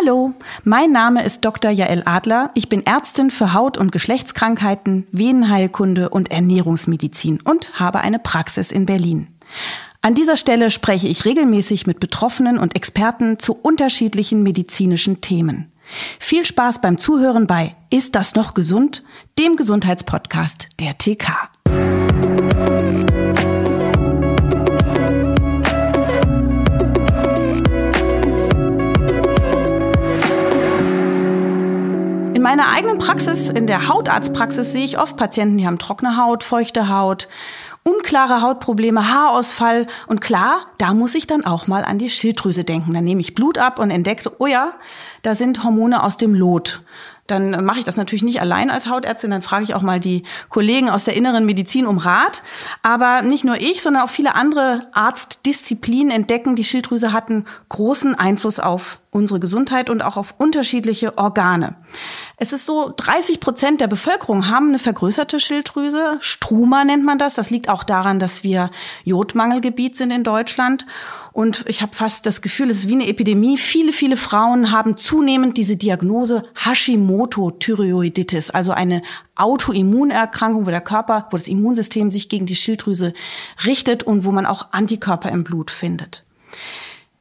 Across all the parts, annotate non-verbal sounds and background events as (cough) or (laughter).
Hallo, mein Name ist Dr. Jael Adler. Ich bin Ärztin für Haut- und Geschlechtskrankheiten, Venenheilkunde und Ernährungsmedizin und habe eine Praxis in Berlin. An dieser Stelle spreche ich regelmäßig mit Betroffenen und Experten zu unterschiedlichen medizinischen Themen. Viel Spaß beim Zuhören bei Ist das noch gesund? dem Gesundheitspodcast der TK. In meiner eigenen Praxis, in der Hautarztpraxis, sehe ich oft Patienten, die haben trockene Haut, feuchte Haut, unklare Hautprobleme, Haarausfall. Und klar, da muss ich dann auch mal an die Schilddrüse denken. Dann nehme ich Blut ab und entdecke, oh ja, da sind Hormone aus dem Lot dann mache ich das natürlich nicht allein als Hautärztin, dann frage ich auch mal die Kollegen aus der inneren Medizin um Rat. Aber nicht nur ich, sondern auch viele andere Arztdisziplinen entdecken, die Schilddrüse hatten großen Einfluss auf unsere Gesundheit und auch auf unterschiedliche Organe. Es ist so, 30 Prozent der Bevölkerung haben eine vergrößerte Schilddrüse. Struma nennt man das. Das liegt auch daran, dass wir Jodmangelgebiet sind in Deutschland. Und ich habe fast das Gefühl, es ist wie eine Epidemie. Viele, viele Frauen haben zunehmend diese Diagnose Hashimoto-Thyreoiditis, also eine Autoimmunerkrankung, wo der Körper, wo das Immunsystem sich gegen die Schilddrüse richtet und wo man auch Antikörper im Blut findet.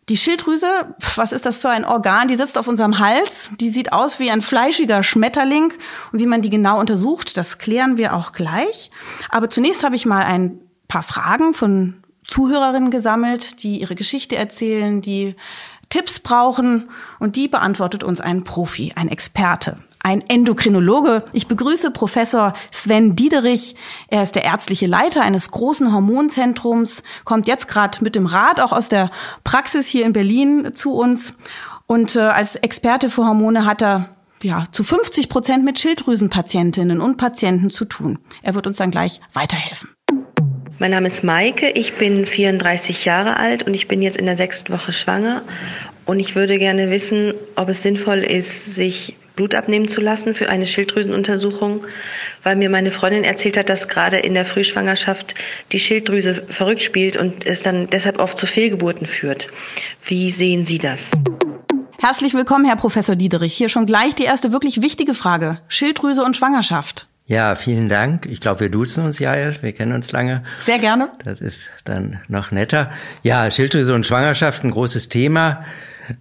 Die Schilddrüse, was ist das für ein Organ? Die sitzt auf unserem Hals. Die sieht aus wie ein fleischiger Schmetterling. Und wie man die genau untersucht, das klären wir auch gleich. Aber zunächst habe ich mal ein paar Fragen von Zuhörerinnen gesammelt, die ihre Geschichte erzählen, die Tipps brauchen. Und die beantwortet uns ein Profi, ein Experte ein Endokrinologe. Ich begrüße Professor Sven Diederich. Er ist der ärztliche Leiter eines großen Hormonzentrums, kommt jetzt gerade mit dem Rat auch aus der Praxis hier in Berlin zu uns. Und äh, als Experte für Hormone hat er ja, zu 50 Prozent mit Schilddrüsenpatientinnen und Patienten zu tun. Er wird uns dann gleich weiterhelfen. Mein Name ist Maike, ich bin 34 Jahre alt und ich bin jetzt in der sechsten Woche schwanger. Und ich würde gerne wissen, ob es sinnvoll ist, sich Blut abnehmen zu lassen für eine Schilddrüsenuntersuchung, weil mir meine Freundin erzählt hat, dass gerade in der Frühschwangerschaft die Schilddrüse verrückt spielt und es dann deshalb oft zu Fehlgeburten führt. Wie sehen Sie das? Herzlich willkommen, Herr Professor Diederich. Hier schon gleich die erste wirklich wichtige Frage. Schilddrüse und Schwangerschaft. Ja, vielen Dank. Ich glaube, wir duzen uns ja, wir kennen uns lange. Sehr gerne. Das ist dann noch netter. Ja, Schilddrüse und Schwangerschaft, ein großes Thema.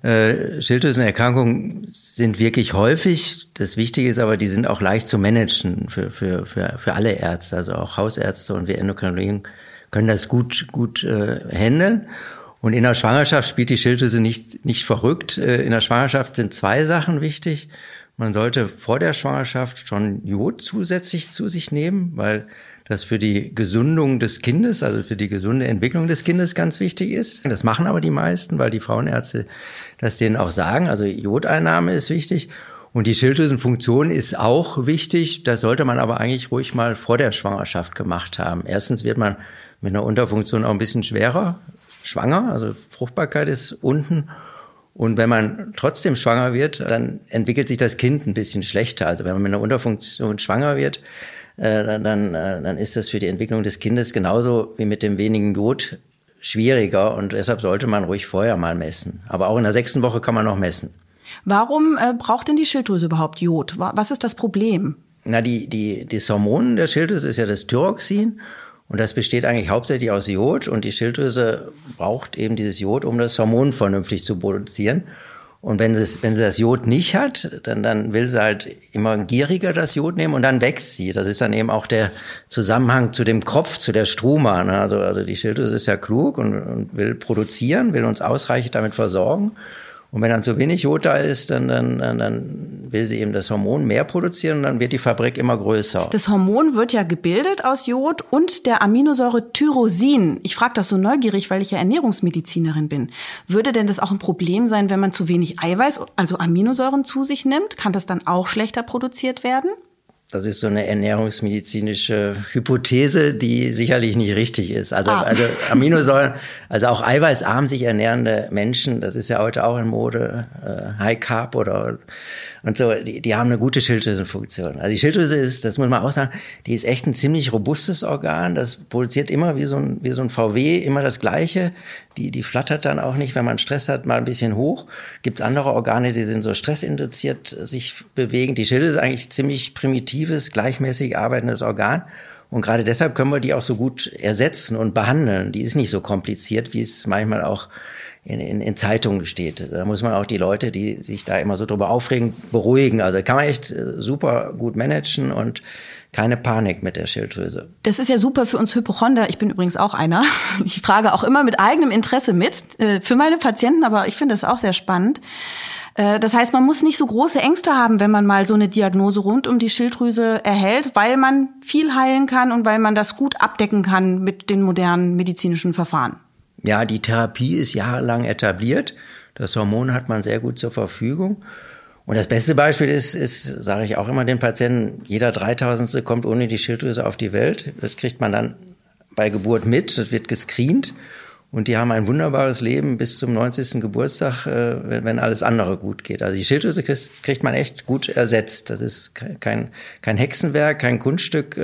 Äh, Schilddrüsenerkrankungen sind wirklich häufig. Das Wichtige ist aber, die sind auch leicht zu managen für, für, für, für alle Ärzte, also auch Hausärzte und wir Endokrinologen können das gut, gut äh, handeln. Und in der Schwangerschaft spielt die Schilddrüse nicht, nicht verrückt. Äh, in der Schwangerschaft sind zwei Sachen wichtig. Man sollte vor der Schwangerschaft schon Jod zusätzlich zu sich nehmen, weil das für die Gesundung des Kindes, also für die gesunde Entwicklung des Kindes ganz wichtig ist. Das machen aber die meisten, weil die Frauenärzte das denen auch sagen. Also Jodeinnahme ist wichtig. Und die Schilddrüsenfunktion ist auch wichtig. Das sollte man aber eigentlich ruhig mal vor der Schwangerschaft gemacht haben. Erstens wird man mit einer Unterfunktion auch ein bisschen schwerer schwanger. Also Fruchtbarkeit ist unten. Und wenn man trotzdem schwanger wird, dann entwickelt sich das Kind ein bisschen schlechter. Also wenn man mit einer Unterfunktion schwanger wird, dann, äh, dann ist das für die Entwicklung des Kindes genauso wie mit dem wenigen Jod schwieriger und deshalb sollte man ruhig vorher mal messen. Aber auch in der sechsten Woche kann man noch messen. Warum äh, braucht denn die Schilddrüse überhaupt Jod? Was ist das Problem? Na, die, die, das Hormon der Schilddrüse ist ja das Thyroxin und das besteht eigentlich hauptsächlich aus Jod und die Schilddrüse braucht eben dieses Jod, um das Hormon vernünftig zu produzieren. Und wenn, es, wenn sie das Jod nicht hat, dann, dann will sie halt immer gieriger das Jod nehmen und dann wächst sie. Das ist dann eben auch der Zusammenhang zu dem Kopf, zu der Struma. Ne? Also, also die Schilddrüse ist ja klug und, und will produzieren, will uns ausreichend damit versorgen. Und wenn dann zu wenig Jod da ist, dann, dann, dann will sie eben das Hormon mehr produzieren und dann wird die Fabrik immer größer. Das Hormon wird ja gebildet aus Jod und der Aminosäure Tyrosin. Ich frage das so neugierig, weil ich ja Ernährungsmedizinerin bin. Würde denn das auch ein Problem sein, wenn man zu wenig Eiweiß, also Aminosäuren zu sich nimmt? Kann das dann auch schlechter produziert werden? Das ist so eine ernährungsmedizinische Hypothese, die sicherlich nicht richtig ist. Also, ah. also (laughs) Aminosäuren, also auch eiweißarm sich ernährende Menschen, das ist ja heute auch in Mode, äh, High Carb oder und so, die, die haben eine gute Schilddrüsenfunktion. Also die Schilddrüse ist, das muss man auch sagen, die ist echt ein ziemlich robustes Organ. Das produziert immer wie so ein, wie so ein VW immer das Gleiche. die, die flattert dann auch nicht, wenn man Stress hat, mal ein bisschen hoch. Gibt andere Organe, die sind so stressinduziert sich bewegen. Die Schilde ist eigentlich ziemlich primitives, gleichmäßig arbeitendes Organ. Und gerade deshalb können wir die auch so gut ersetzen und behandeln. Die ist nicht so kompliziert, wie es manchmal auch in, in, in Zeitungen steht. Da muss man auch die Leute, die sich da immer so drüber aufregen, beruhigen. Also kann man echt äh, super gut managen und keine Panik mit der Schilddrüse. Das ist ja super für uns Hypochonder. Ich bin übrigens auch einer. (laughs) Ich frage auch immer mit eigenem Interesse mit äh, für meine Patienten, aber ich finde es auch sehr spannend. Äh, das heißt, man muss nicht so große Ängste haben, wenn man mal so eine Diagnose rund um die Schilddrüse erhält, weil man viel heilen kann und weil man das gut abdecken kann mit den modernen medizinischen Verfahren. Ja, die Therapie ist jahrelang etabliert. Das Hormon hat man sehr gut zur Verfügung. Und das beste Beispiel ist, ist sage ich auch immer den Patienten, jeder Dreitausendste kommt ohne die Schilddrüse auf die Welt. Das kriegt man dann bei Geburt mit, das wird gescreent. Und die haben ein wunderbares Leben bis zum 90. Geburtstag, äh, wenn alles andere gut geht. Also die Schilddrüse kriegt man echt gut ersetzt. Das ist kein, kein Hexenwerk, kein Kunststück.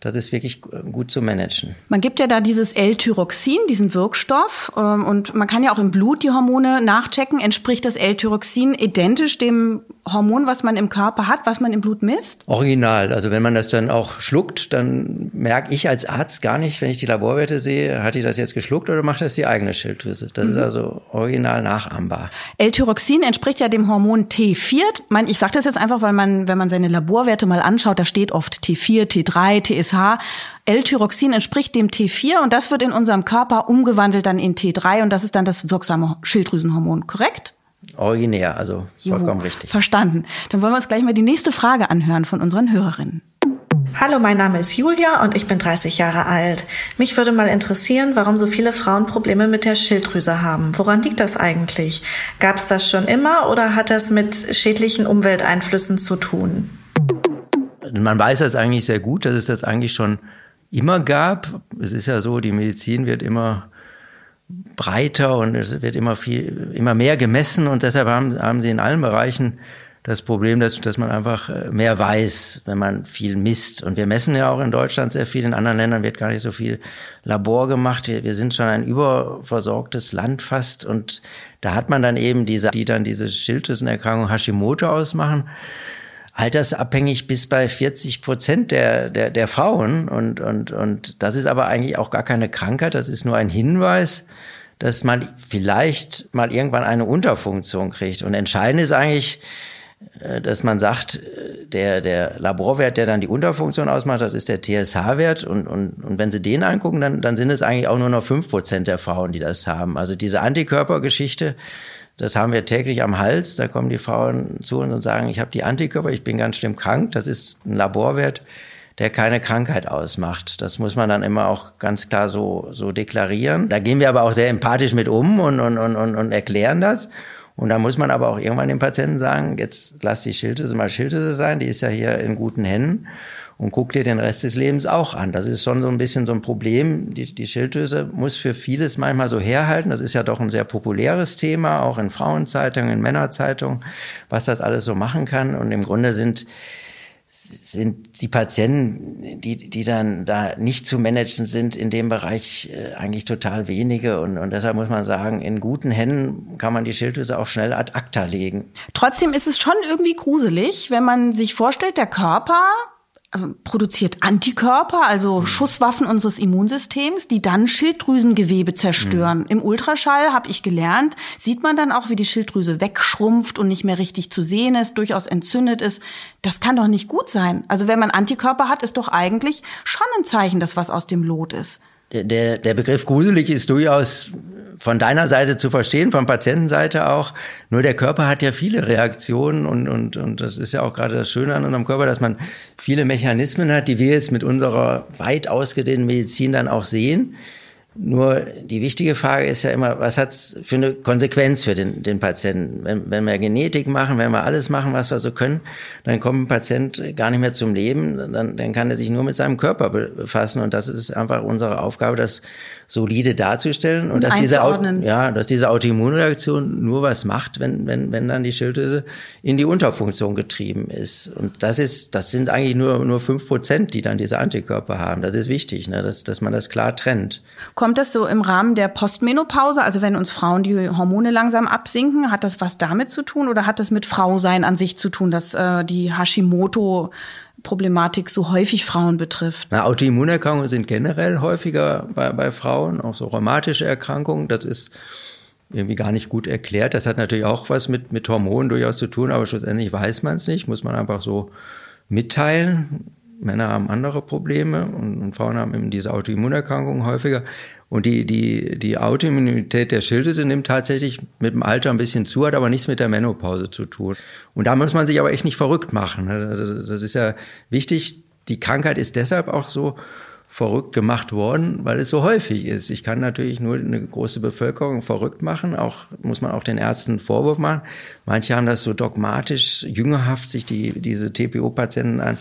Das ist wirklich gut zu managen. Man gibt ja da dieses L-Tyroxin, diesen Wirkstoff, ähm, und man kann ja auch im Blut die Hormone nachchecken. Entspricht das L-Tyroxin identisch dem Hormon, was man im Körper hat, was man im Blut misst? Original. Also wenn man das dann auch schluckt, dann merke ich als Arzt gar nicht, wenn ich die Laborwerte sehe, hat die das jetzt geschluckt oder macht das die eigene Schilddrüse? Das mhm. ist also original nachahmbar. L-Tyroxin entspricht ja dem Hormon T4. Ich sage das jetzt einfach, weil man, wenn man seine Laborwerte mal anschaut, da steht oft T4, T3, TSH. L-Tyroxin entspricht dem T4 und das wird in unserem Körper umgewandelt dann in T3 und das ist dann das wirksame Schilddrüsenhormon, korrekt? Originär, also vollkommen jo, richtig. Verstanden. Dann wollen wir uns gleich mal die nächste Frage anhören von unseren Hörerinnen. Hallo, mein Name ist Julia und ich bin 30 Jahre alt. Mich würde mal interessieren, warum so viele Frauen Probleme mit der Schilddrüse haben. Woran liegt das eigentlich? Gab es das schon immer oder hat das mit schädlichen Umwelteinflüssen zu tun? Man weiß das eigentlich sehr gut, dass es das eigentlich schon immer gab. Es ist ja so, die Medizin wird immer breiter und es wird immer viel, immer mehr gemessen und deshalb haben, haben sie in allen Bereichen das Problem, dass, dass man einfach äh, mehr weiß, wenn man viel misst. Und wir messen ja auch in Deutschland sehr viel, in anderen Ländern wird gar nicht so viel Labor gemacht. Wir, wir sind schon ein überversorgtes Land fast und da hat man dann eben diese, die dann diese Schilddrüsenerkrankung Hashimoto ausmachen altersabhängig bis bei 40 Prozent der, der, der Frauen. Und, und, und das ist aber eigentlich auch gar keine Krankheit, das ist nur ein Hinweis, dass man vielleicht mal irgendwann eine Unterfunktion kriegt. Und entscheidend ist eigentlich, äh, dass man sagt, äh, der, der Laborwert, der dann die Unterfunktion ausmacht, das ist der TSH-Wert. Und, und, und wenn Sie den angucken, dann, dann sind es eigentlich auch nur noch fünf Prozent der Frauen, die das haben. Also diese Antikörpergeschichte, das haben wir täglich am Hals. Da kommen die Frauen zu uns und sagen, ich habe die Antikörper, ich bin ganz schlimm krank. Das ist ein Laborwert, der keine Krankheit ausmacht. Das muss man dann immer auch ganz klar so, so deklarieren. Da gehen wir aber auch sehr empathisch mit um und, und, und, und erklären das. Und da muss man aber auch irgendwann dem Patienten sagen, jetzt lass die Schilddrüse mal Schilddrüse sein, die ist ja hier in guten Händen und guck dir den Rest des Lebens auch an. Das ist schon so ein bisschen so ein Problem. Die, die Schilddrüse muss für vieles manchmal so herhalten. Das ist ja doch ein sehr populäres Thema, auch in Frauenzeitungen, in Männerzeitungen, was das alles so machen kann. Und im Grunde sind sind die Patienten, die, die dann da nicht zu managen sind, in dem Bereich äh, eigentlich total wenige. Und, und deshalb muss man sagen, in guten Händen kann man die Schilddrüse auch schnell ad acta legen. Trotzdem ist es schon irgendwie gruselig, wenn man sich vorstellt, der Körper produziert Antikörper, also mhm. Schusswaffen unseres Immunsystems, die dann Schilddrüsengewebe zerstören. Mhm. Im Ultraschall habe ich gelernt, sieht man dann auch, wie die Schilddrüse wegschrumpft und nicht mehr richtig zu sehen ist, durchaus entzündet ist. Das kann doch nicht gut sein. Also wenn man Antikörper hat, ist doch eigentlich schon ein Zeichen, dass was aus dem Lot ist. Der, der, der Begriff gruselig ist durchaus von deiner Seite zu verstehen, von Patientenseite auch. Nur der Körper hat ja viele Reaktionen und, und, und das ist ja auch gerade das Schöne an unserem Körper, dass man viele Mechanismen hat, die wir jetzt mit unserer weit ausgedehnten Medizin dann auch sehen nur die wichtige Frage ist ja immer, was hat's für eine Konsequenz für den, den Patienten? Wenn, wenn wir Genetik machen, wenn wir alles machen, was wir so können, dann kommt ein Patient gar nicht mehr zum Leben, dann, dann kann er sich nur mit seinem Körper befassen und das ist einfach unsere Aufgabe, das solide darzustellen und, und dass diese, ja, dass diese Autoimmunreaktion nur was macht, wenn, wenn, wenn dann die Schilddrüse in die Unterfunktion getrieben ist. Und das ist, das sind eigentlich nur, nur fünf Prozent, die dann diese Antikörper haben. Das ist wichtig, ne, dass, dass man das klar trennt. Kommt kommt das so im Rahmen der Postmenopause? Also wenn uns Frauen die Hormone langsam absinken, hat das was damit zu tun oder hat das mit Frausein an sich zu tun, dass äh, die Hashimoto Problematik so häufig Frauen betrifft? Na, Autoimmunerkrankungen sind generell häufiger bei, bei Frauen, auch so rheumatische Erkrankungen. Das ist irgendwie gar nicht gut erklärt. Das hat natürlich auch was mit, mit Hormonen durchaus zu tun, aber schlussendlich weiß man es nicht, muss man einfach so mitteilen. Männer haben andere Probleme und, und Frauen haben eben diese Autoimmunerkrankungen häufiger. Und die, die, die Autoimmunität der Schilddrüse nimmt tatsächlich mit dem Alter ein bisschen zu, hat aber nichts mit der Menopause zu tun. Und da muss man sich aber echt nicht verrückt machen. Also das ist ja wichtig. Die Krankheit ist deshalb auch so verrückt gemacht worden, weil es so häufig ist. Ich kann natürlich nur eine große Bevölkerung verrückt machen, auch muss man auch den Ärzten Vorwurf machen. Manche haben das so dogmatisch, jüngerhaft sich die, diese TPO-Patienten an,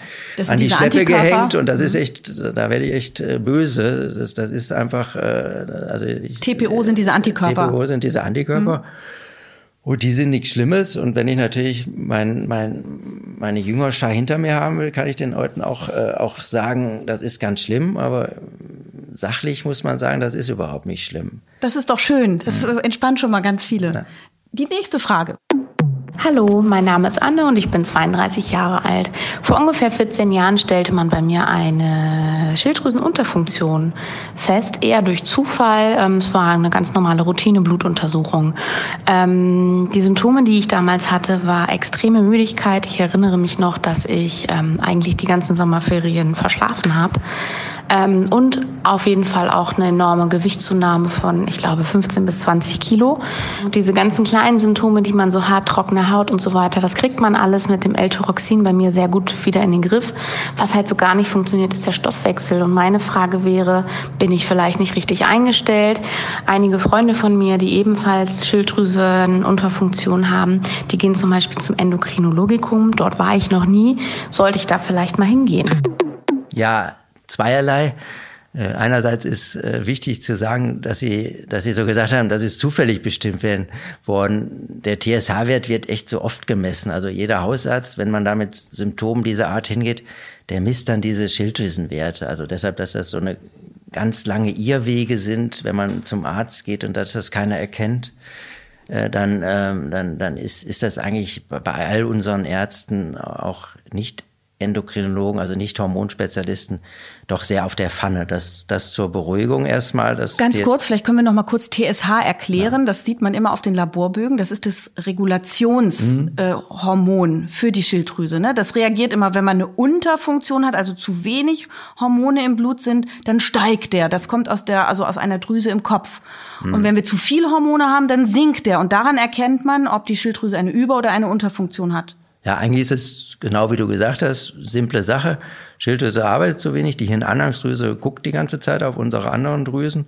an die Schleppe Antikörper. gehängt und das mhm. ist echt, da werde ich echt äh, böse. Das, das ist einfach, äh, also ich, TPO sind diese Antikörper. TPO sind diese Antikörper. Mhm. Und die sind nichts Schlimmes. Und wenn ich natürlich mein, mein, meine Jüngerschar hinter mir haben will, kann ich den Leuten auch, äh, auch sagen, das ist ganz schlimm. Aber sachlich muss man sagen, das ist überhaupt nicht schlimm. Das ist doch schön. Das ja. entspannt schon mal ganz viele. Ja. Die nächste Frage. Hallo, mein Name ist Anne und ich bin 32 Jahre alt. Vor ungefähr 14 Jahren stellte man bei mir eine Schilddrüsenunterfunktion fest, eher durch Zufall. Ähm, es war eine ganz normale Routine-Blutuntersuchung. Ähm, die Symptome, die ich damals hatte, war extreme Müdigkeit. Ich erinnere mich noch, dass ich ähm, eigentlich die ganzen Sommerferien verschlafen habe. Ähm, und auf jeden Fall auch eine enorme Gewichtszunahme von, ich glaube, 15 bis 20 Kilo. Diese ganzen kleinen Symptome, die man so hat, trockene Haut und so weiter, das kriegt man alles mit dem L-Tyroxin bei mir sehr gut wieder in den Griff. Was halt so gar nicht funktioniert, ist der Stoffwechsel. Und meine Frage wäre, bin ich vielleicht nicht richtig eingestellt? Einige Freunde von mir, die ebenfalls Schilddrüsenunterfunktion haben, die gehen zum Beispiel zum Endokrinologikum. Dort war ich noch nie. Sollte ich da vielleicht mal hingehen? Ja, zweierlei. Äh, einerseits ist äh, wichtig zu sagen, dass Sie, dass Sie so gesagt haben, das ist zufällig bestimmt werden worden. Der TSH-Wert wird echt so oft gemessen. Also jeder Hausarzt, wenn man da mit Symptomen dieser Art hingeht, der misst dann diese Schilddrüsenwerte. Also deshalb, dass das so eine ganz lange Irrwege sind, wenn man zum Arzt geht und dass das keiner erkennt, äh, dann, ähm, dann, dann ist, ist das eigentlich bei all unseren Ärzten auch nicht Endokrinologen, also nicht Hormonspezialisten, doch sehr auf der Pfanne. Das, das zur Beruhigung erstmal. Das Ganz kurz, vielleicht können wir noch mal kurz TSH erklären. Ja. Das sieht man immer auf den Laborbögen. Das ist das Regulationshormon mhm. äh, für die Schilddrüse. Ne? Das reagiert immer, wenn man eine Unterfunktion hat, also zu wenig Hormone im Blut sind, dann steigt der. Das kommt aus der, also aus einer Drüse im Kopf. Mhm. Und wenn wir zu viel Hormone haben, dann sinkt der. Und daran erkennt man, ob die Schilddrüse eine Über- oder eine Unterfunktion hat. Ja, eigentlich ist es genau wie du gesagt hast, simple Sache. Schilddrüse arbeitet zu wenig, die Hirnanhangsdrüse guckt die ganze Zeit auf unsere anderen Drüsen.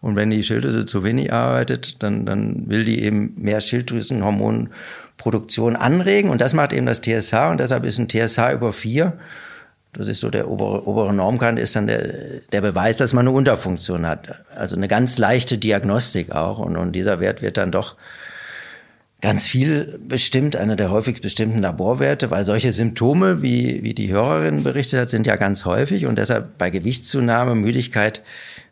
Und wenn die Schilddrüse zu wenig arbeitet, dann, dann will die eben mehr Schilddrüsenhormonproduktion anregen. Und das macht eben das TSH. Und deshalb ist ein TSH über vier, das ist so der obere, obere Normkante, ist dann der, der Beweis, dass man eine Unterfunktion hat. Also eine ganz leichte Diagnostik auch. Und, und dieser Wert wird dann doch ganz viel bestimmt, einer der häufig bestimmten Laborwerte, weil solche Symptome, wie, wie die Hörerin berichtet hat, sind ja ganz häufig und deshalb bei Gewichtszunahme, Müdigkeit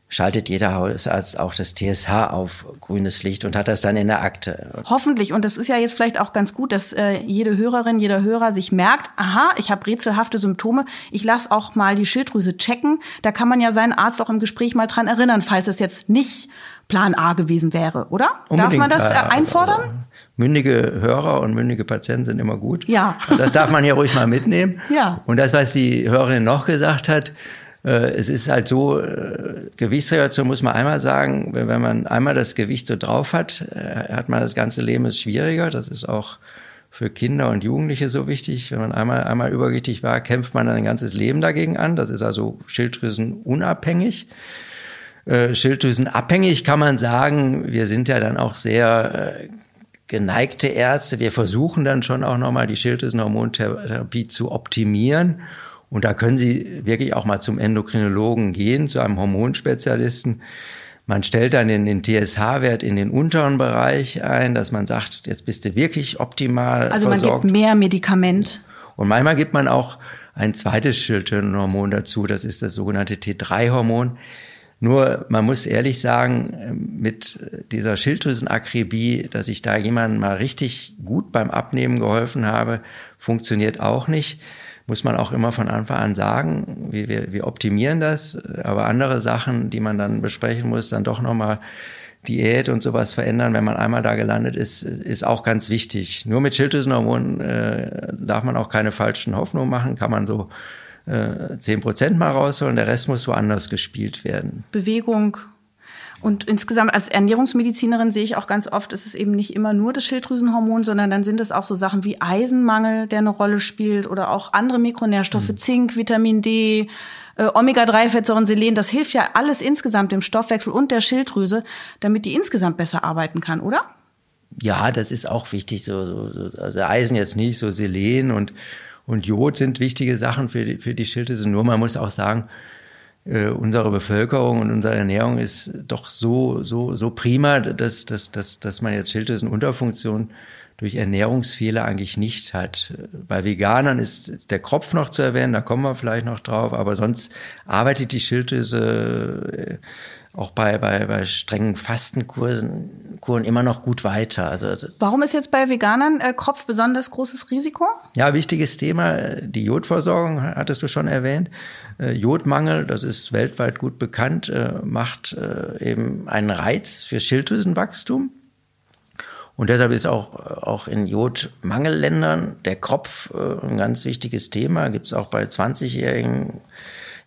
schaltet jeder Hausarzt auch das TSH auf grünes Licht und hat das dann in der Akte. Hoffentlich. Und das ist ja jetzt vielleicht auch ganz gut, dass äh, jede Hörerin, jeder Hörer sich merkt, aha, ich habe rätselhafte Symptome, ich lasse auch mal die Schilddrüse checken. Da kann man ja seinen Arzt auch im Gespräch mal dran erinnern, falls es jetzt nicht Plan A gewesen wäre, oder? Unbedingt. Darf man das äh, einfordern? Mündige Hörer und mündige Patienten sind immer gut. Ja. Das darf man hier ruhig mal mitnehmen. (laughs) Ja. Und das, was die Hörerin noch gesagt hat, äh, es ist halt so, äh, Gewichtsregulation muss man einmal sagen, wenn man einmal das Gewicht so drauf hat, äh, hat man das ganze Leben ist schwieriger. Das ist auch für Kinder und Jugendliche so wichtig. Wenn man einmal, einmal übergewichtig war, kämpft man ein ganzes Leben dagegen an. Das ist also Schilddrüsenunabhängig. Schilddrüsenabhängig kann man sagen, wir sind ja dann auch sehr geneigte Ärzte. Wir versuchen dann schon auch nochmal die Schilddrüsenhormontherapie zu optimieren. Und da können Sie wirklich auch mal zum Endokrinologen gehen, zu einem Hormonspezialisten. Man stellt dann den, den TSH-Wert in den unteren Bereich ein, dass man sagt, jetzt bist du wirklich optimal Also man versorgt. gibt mehr Medikament. Und manchmal gibt man auch ein zweites Schilddrüsenhormon dazu, das ist das sogenannte T3-Hormon. Nur man muss ehrlich sagen, mit dieser Schilddrüsenakribie, dass ich da jemandem mal richtig gut beim Abnehmen geholfen habe, funktioniert auch nicht. Muss man auch immer von Anfang an sagen, wir, wir, wir optimieren das, aber andere Sachen, die man dann besprechen muss, dann doch nochmal Diät und sowas verändern, wenn man einmal da gelandet ist, ist auch ganz wichtig. Nur mit Schilddrüsenhormonen äh, darf man auch keine falschen Hoffnungen machen, kann man so äh, zehn Prozent mal rausholen, der Rest muss woanders gespielt werden. Bewegung. Und insgesamt als Ernährungsmedizinerin sehe ich auch ganz oft, ist es eben nicht immer nur das Schilddrüsenhormon, sondern dann sind es auch so Sachen wie Eisenmangel, der eine Rolle spielt oder auch andere Mikronährstoffe, mhm. Zink, Vitamin D, äh, Omega-3-Fettsäuren, Selen. Das hilft ja alles insgesamt dem Stoffwechsel und der Schilddrüse, damit die insgesamt besser arbeiten kann, oder? Ja, das ist auch wichtig. So, so, also Eisen jetzt nicht, so Selen und und Jod sind wichtige Sachen für die, für die Schilddrüse. Nur man muss auch sagen, äh, unsere Bevölkerung und unsere Ernährung ist doch so, so, so prima, dass, dass, dass, dass man jetzt Schilddrüsenunterfunktion durch Ernährungsfehler eigentlich nicht hat. Bei Veganern ist der Kropf noch zu erwähnen, da kommen wir vielleicht noch drauf, aber sonst arbeitet die Schilddrüse äh, auch bei, bei, bei strengen Fastenkursen Kuren immer noch gut weiter. Also, Warum ist jetzt bei Veganern äh, Kropf besonders großes Risiko? Ja, wichtiges Thema, die Jodversorgung hattest du schon erwähnt. Äh, Jodmangel, das ist weltweit gut bekannt, äh, macht äh, eben einen Reiz für Schilddrüsenwachstum. Und deshalb ist auch, auch in Jodmangelländern der Kropf äh, ein ganz wichtiges Thema. Gibt es auch bei 20-Jährigen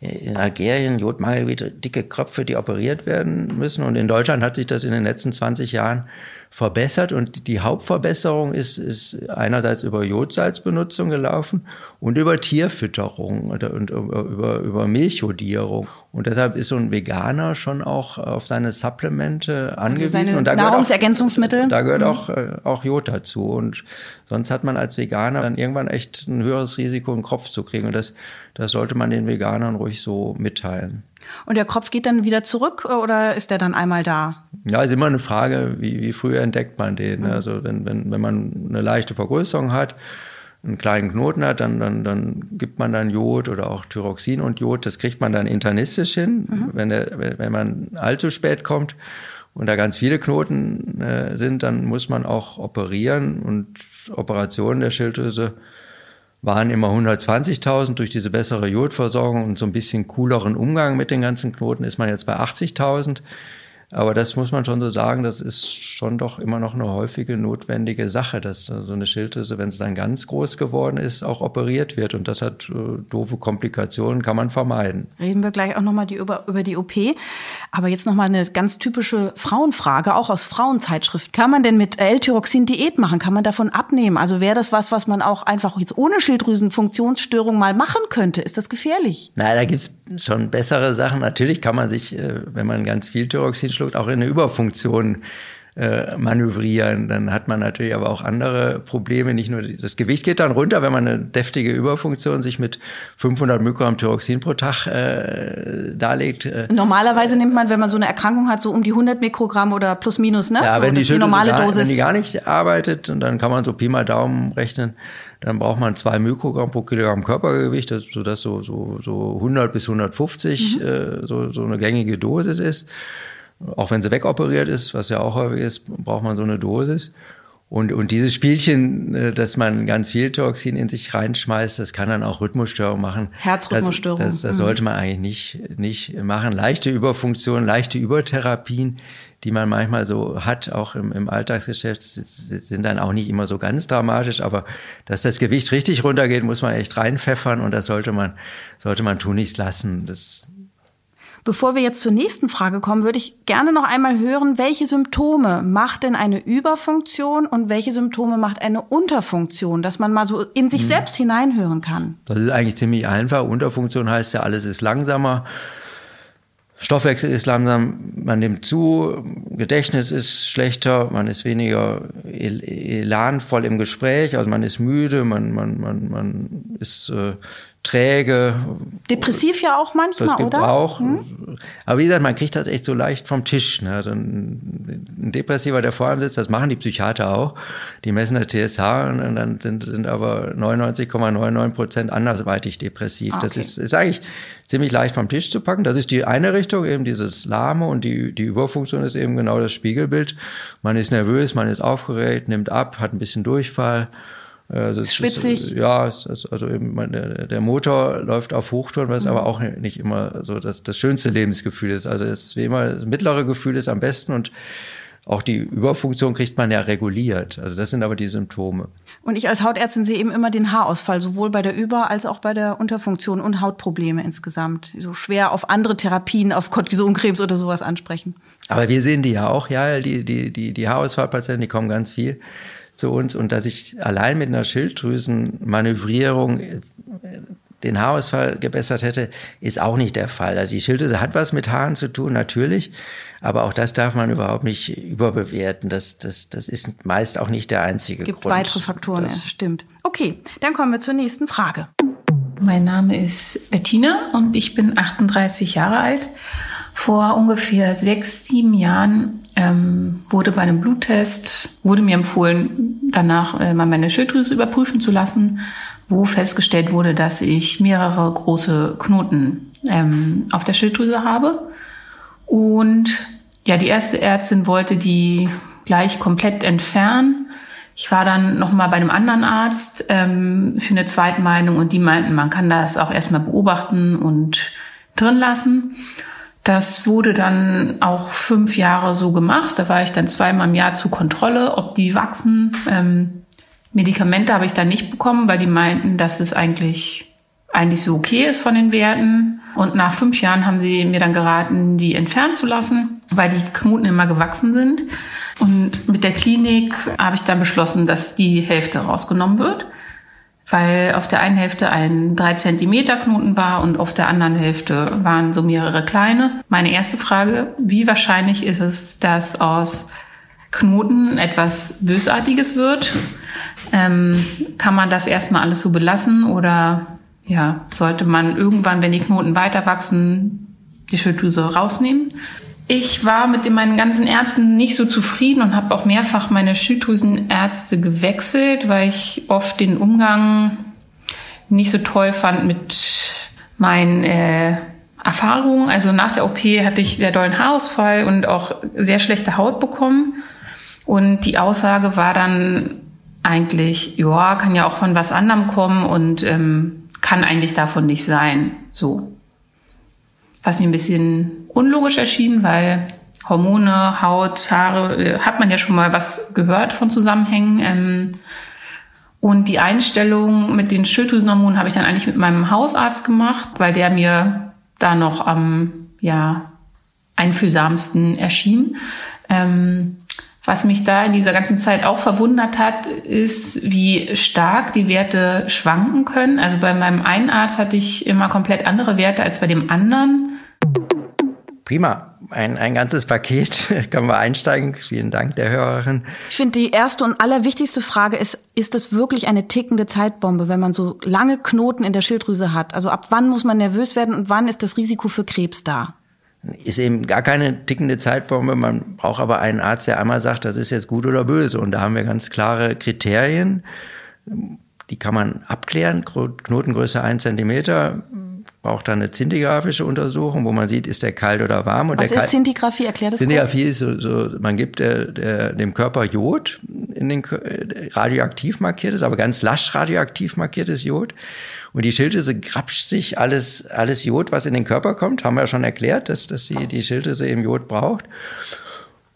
in Algerien Jodmangel, dicke Köpfe, die operiert werden müssen. Und in Deutschland hat sich das in den letzten 20 Jahren verbessert und die Hauptverbesserung ist, ist einerseits über Jodsalzbenutzung gelaufen und über Tierfütterung und über, über Milchjodierung. Und deshalb ist so ein Veganer schon auch auf seine Supplemente also angewiesen. Also und da Nahrungsergänzungsmittel? Gehört auch, da gehört auch, äh, auch Jod dazu. Und sonst hat man als Veganer dann irgendwann echt ein höheres Risiko, einen Kopf zu kriegen. Und das, das sollte man den Veganern ruhig so mitteilen. Und der Kopf geht dann wieder zurück oder ist der dann einmal da? Ja, ist immer eine Frage, wie, wie früh entdeckt man den. Mhm. Also wenn, wenn, wenn man eine leichte Vergrößerung hat, einen kleinen Knoten hat, dann, dann, dann gibt man dann Jod oder auch Thyroxin und Jod. Das kriegt man dann internistisch hin, mhm. wenn, der, wenn man allzu spät kommt und da ganz viele Knoten äh, sind, dann muss man auch operieren und Operationen der Schilddrüse waren immer 120.000 durch diese bessere Jodversorgung und so ein bisschen cooleren Umgang mit den ganzen Knoten ist man jetzt bei 80.000. Aber das muss man schon so sagen, das ist schon doch immer noch eine häufige notwendige Sache, dass so eine Schilddrüse, wenn es dann ganz groß geworden ist, auch operiert wird. Und das hat äh, doofe Komplikationen, kann man vermeiden. Reden wir gleich auch nochmal die, über, über die OP. Aber jetzt nochmal eine ganz typische Frauenfrage, auch aus Frauenzeitschrift. Kann man denn mit L-Tyroxin Diät machen? Kann man davon abnehmen? Also wäre das was, was man auch einfach jetzt ohne Schilddrüsenfunktionsstörung mal machen könnte? Ist das gefährlich? Na, da gibt's schon bessere Sachen. Natürlich kann man sich, äh, wenn man ganz viel Thyroxin schluckt, auch in eine Überfunktion äh, manövrieren. Dann hat man natürlich aber auch andere Probleme. Nicht nur das Gewicht geht dann runter, wenn man eine deftige Überfunktion sich mit 500 Mikrogramm Thyroxin pro Tag äh, darlegt. Äh. Normalerweise nimmt man, wenn man so eine Erkrankung hat, so um die 100 Mikrogramm oder plus minus, ne? Ja, so, wenn die, die normale gar, Dosis. Wenn die gar nicht arbeitet, und dann kann man so Pi mal Daumen rechnen, dann braucht man zwei Mikrogramm pro Kilogramm Körpergewicht, das, sodass so, so, so 100 bis 150 mhm. äh, so, so eine gängige Dosis ist. Auch wenn sie wegoperiert ist, was ja auch häufig ist, braucht man so eine Dosis. Und, und dieses Spielchen, äh, dass man ganz viel Toxin in sich reinschmeißt, das kann dann auch Rhythmusstörungen machen. Herzrhythmusstörung. Das, das, das mhm. sollte man eigentlich nicht, nicht machen. Leichte Überfunktion, leichte Übertherapien, die man manchmal so hat, auch im, im Alltagsgeschäft, sind dann auch nicht immer so ganz dramatisch. Aber dass das Gewicht richtig runtergeht, muss man echt reinpfeffern und das sollte man, sollte man tunlichst lassen. Das, Bevor wir jetzt zur nächsten Frage kommen, würde ich gerne noch einmal hören, welche Symptome macht denn eine Überfunktion und welche Symptome macht eine Unterfunktion, dass man mal so in sich hm. selbst hineinhören kann. Das ist eigentlich ziemlich einfach. Unterfunktion heißt ja, alles ist langsamer. Stoffwechsel ist langsam, man nimmt zu, Gedächtnis ist schlechter, man ist weniger elanvoll im Gespräch, also man ist müde, man, man, man, man ist äh, träge. Depressiv ja auch manchmal, das gibt oder? auch. Hm? Aber wie gesagt, man kriegt das echt so leicht vom Tisch. Ne? Ein Depressiver, der vor einem sitzt, das machen die Psychiater auch. Die messen das TSH und dann sind, sind aber 99,99 Prozent andersweitig depressiv. Okay. Das ist, ist eigentlich ziemlich leicht vom Tisch zu packen. Das ist die eine Richtung, eben dieses Lahme und die, die Überfunktion ist eben genau das Spiegelbild. Man ist nervös, man ist aufgeregt, nimmt ab, hat ein bisschen Durchfall. Also Schwitzig. Ist, ja, also eben der, der Motor läuft auf Hochtouren, was mhm. aber auch nicht immer so das, das schönste Lebensgefühl ist. Also es, wie immer, das mittlere Gefühl ist am besten und auch die Überfunktion kriegt man ja reguliert. Also das sind aber die Symptome. Und ich als Hautärztin sehe eben immer den Haarausfall, sowohl bei der Über- als auch bei der Unterfunktion und Hautprobleme insgesamt. So schwer auf andere Therapien, auf Cortisoncremes oder sowas ansprechen. Aber wir sehen die ja auch, ja, die, die, die, die Haarausfallpatienten, die kommen ganz viel zu uns und dass ich allein mit einer Schilddrüsenmanövrierung äh, den Haarausfall gebessert hätte, ist auch nicht der Fall. Also die Schilddrüse hat was mit Haaren zu tun, natürlich, aber auch das darf man überhaupt nicht überbewerten. Das, das, das ist meist auch nicht der einzige Gibt Grund. Gibt weitere Faktoren, ja, stimmt. Okay, dann kommen wir zur nächsten Frage. Mein Name ist Bettina und ich bin 38 Jahre alt vor ungefähr sechs, sieben Jahren ähm, wurde bei einem Bluttest, wurde mir empfohlen, danach äh, mal meine Schilddrüse überprüfen zu lassen, wo festgestellt wurde, dass ich mehrere große Knoten ähm, auf der Schilddrüse habe. Und ja, die erste Ärztin wollte die gleich komplett entfernen. Ich war dann noch mal bei einem anderen Arzt ähm, für eine Zweitmeinung und die meinten, man kann das auch erstmal beobachten und drin lassen. Das wurde dann auch fünf Jahre so gemacht. Da war ich dann zweimal im Jahr zur Kontrolle, ob die wachsen. Ähm, Medikamente habe ich dann nicht bekommen, weil die meinten, dass es eigentlich eigentlich so okay ist von den Werten. Und nach fünf Jahren haben sie mir dann geraten, die entfernen zu lassen, weil die Knoten immer gewachsen sind. Und mit der Klinik habe ich dann beschlossen, dass die Hälfte rausgenommen wird weil auf der einen Hälfte ein 3 Zentimeter Knoten war und auf der anderen Hälfte waren so mehrere kleine. Meine erste Frage, wie wahrscheinlich ist es, dass aus Knoten etwas Bösartiges wird? Ähm, kann man das erstmal alles so belassen oder ja, sollte man irgendwann, wenn die Knoten weiter wachsen, die Schilddrüse rausnehmen? Ich war mit meinen ganzen Ärzten nicht so zufrieden und habe auch mehrfach meine Schilddrüsenärzte gewechselt, weil ich oft den Umgang nicht so toll fand mit meinen äh, Erfahrungen. Also nach der OP hatte ich sehr dollen Haarausfall und auch sehr schlechte Haut bekommen. Und die Aussage war dann eigentlich, ja, kann ja auch von was anderem kommen und ähm, kann eigentlich davon nicht sein. So. Was mir ein bisschen unlogisch erschienen, weil Hormone, Haut, Haare, äh, hat man ja schon mal was gehört von Zusammenhängen. Ähm, und die Einstellung mit den Schilddrüsenhormonen habe ich dann eigentlich mit meinem Hausarzt gemacht, weil der mir da noch am ja, einfühlsamsten erschien. Ähm, was mich da in dieser ganzen Zeit auch verwundert hat, ist, wie stark die Werte schwanken können. Also bei meinem einen Arzt hatte ich immer komplett andere Werte als bei dem anderen. Prima. Ein, ein ganzes Paket. (laughs) Können wir einsteigen. Vielen Dank der Hörerin. Ich finde, die erste und allerwichtigste Frage ist, ist das wirklich eine tickende Zeitbombe, wenn man so lange Knoten in der Schilddrüse hat? Also ab wann muss man nervös werden und wann ist das Risiko für Krebs da? Ist eben gar keine tickende Zeitbombe. Man braucht aber einen Arzt, der einmal sagt, das ist jetzt gut oder böse. Und da haben wir ganz klare Kriterien. Die kann man abklären. Knotengröße ein Zentimeter braucht dann eine zintigraphische Untersuchung, wo man sieht, ist der kalt oder warm. Und Was der ist Zintigraphie? Erklär das Zintigraphie kurz. ist so, so, man gibt der, der, dem Körper Jod, in den radioaktiv markiertes, aber ganz lasch radioaktiv markiertes Jod. Und die Schilddrüse grapscht sich alles, alles Jod, was in den Körper kommt, haben wir ja schon erklärt, dass, dass die, die Schilddrüse eben Jod braucht.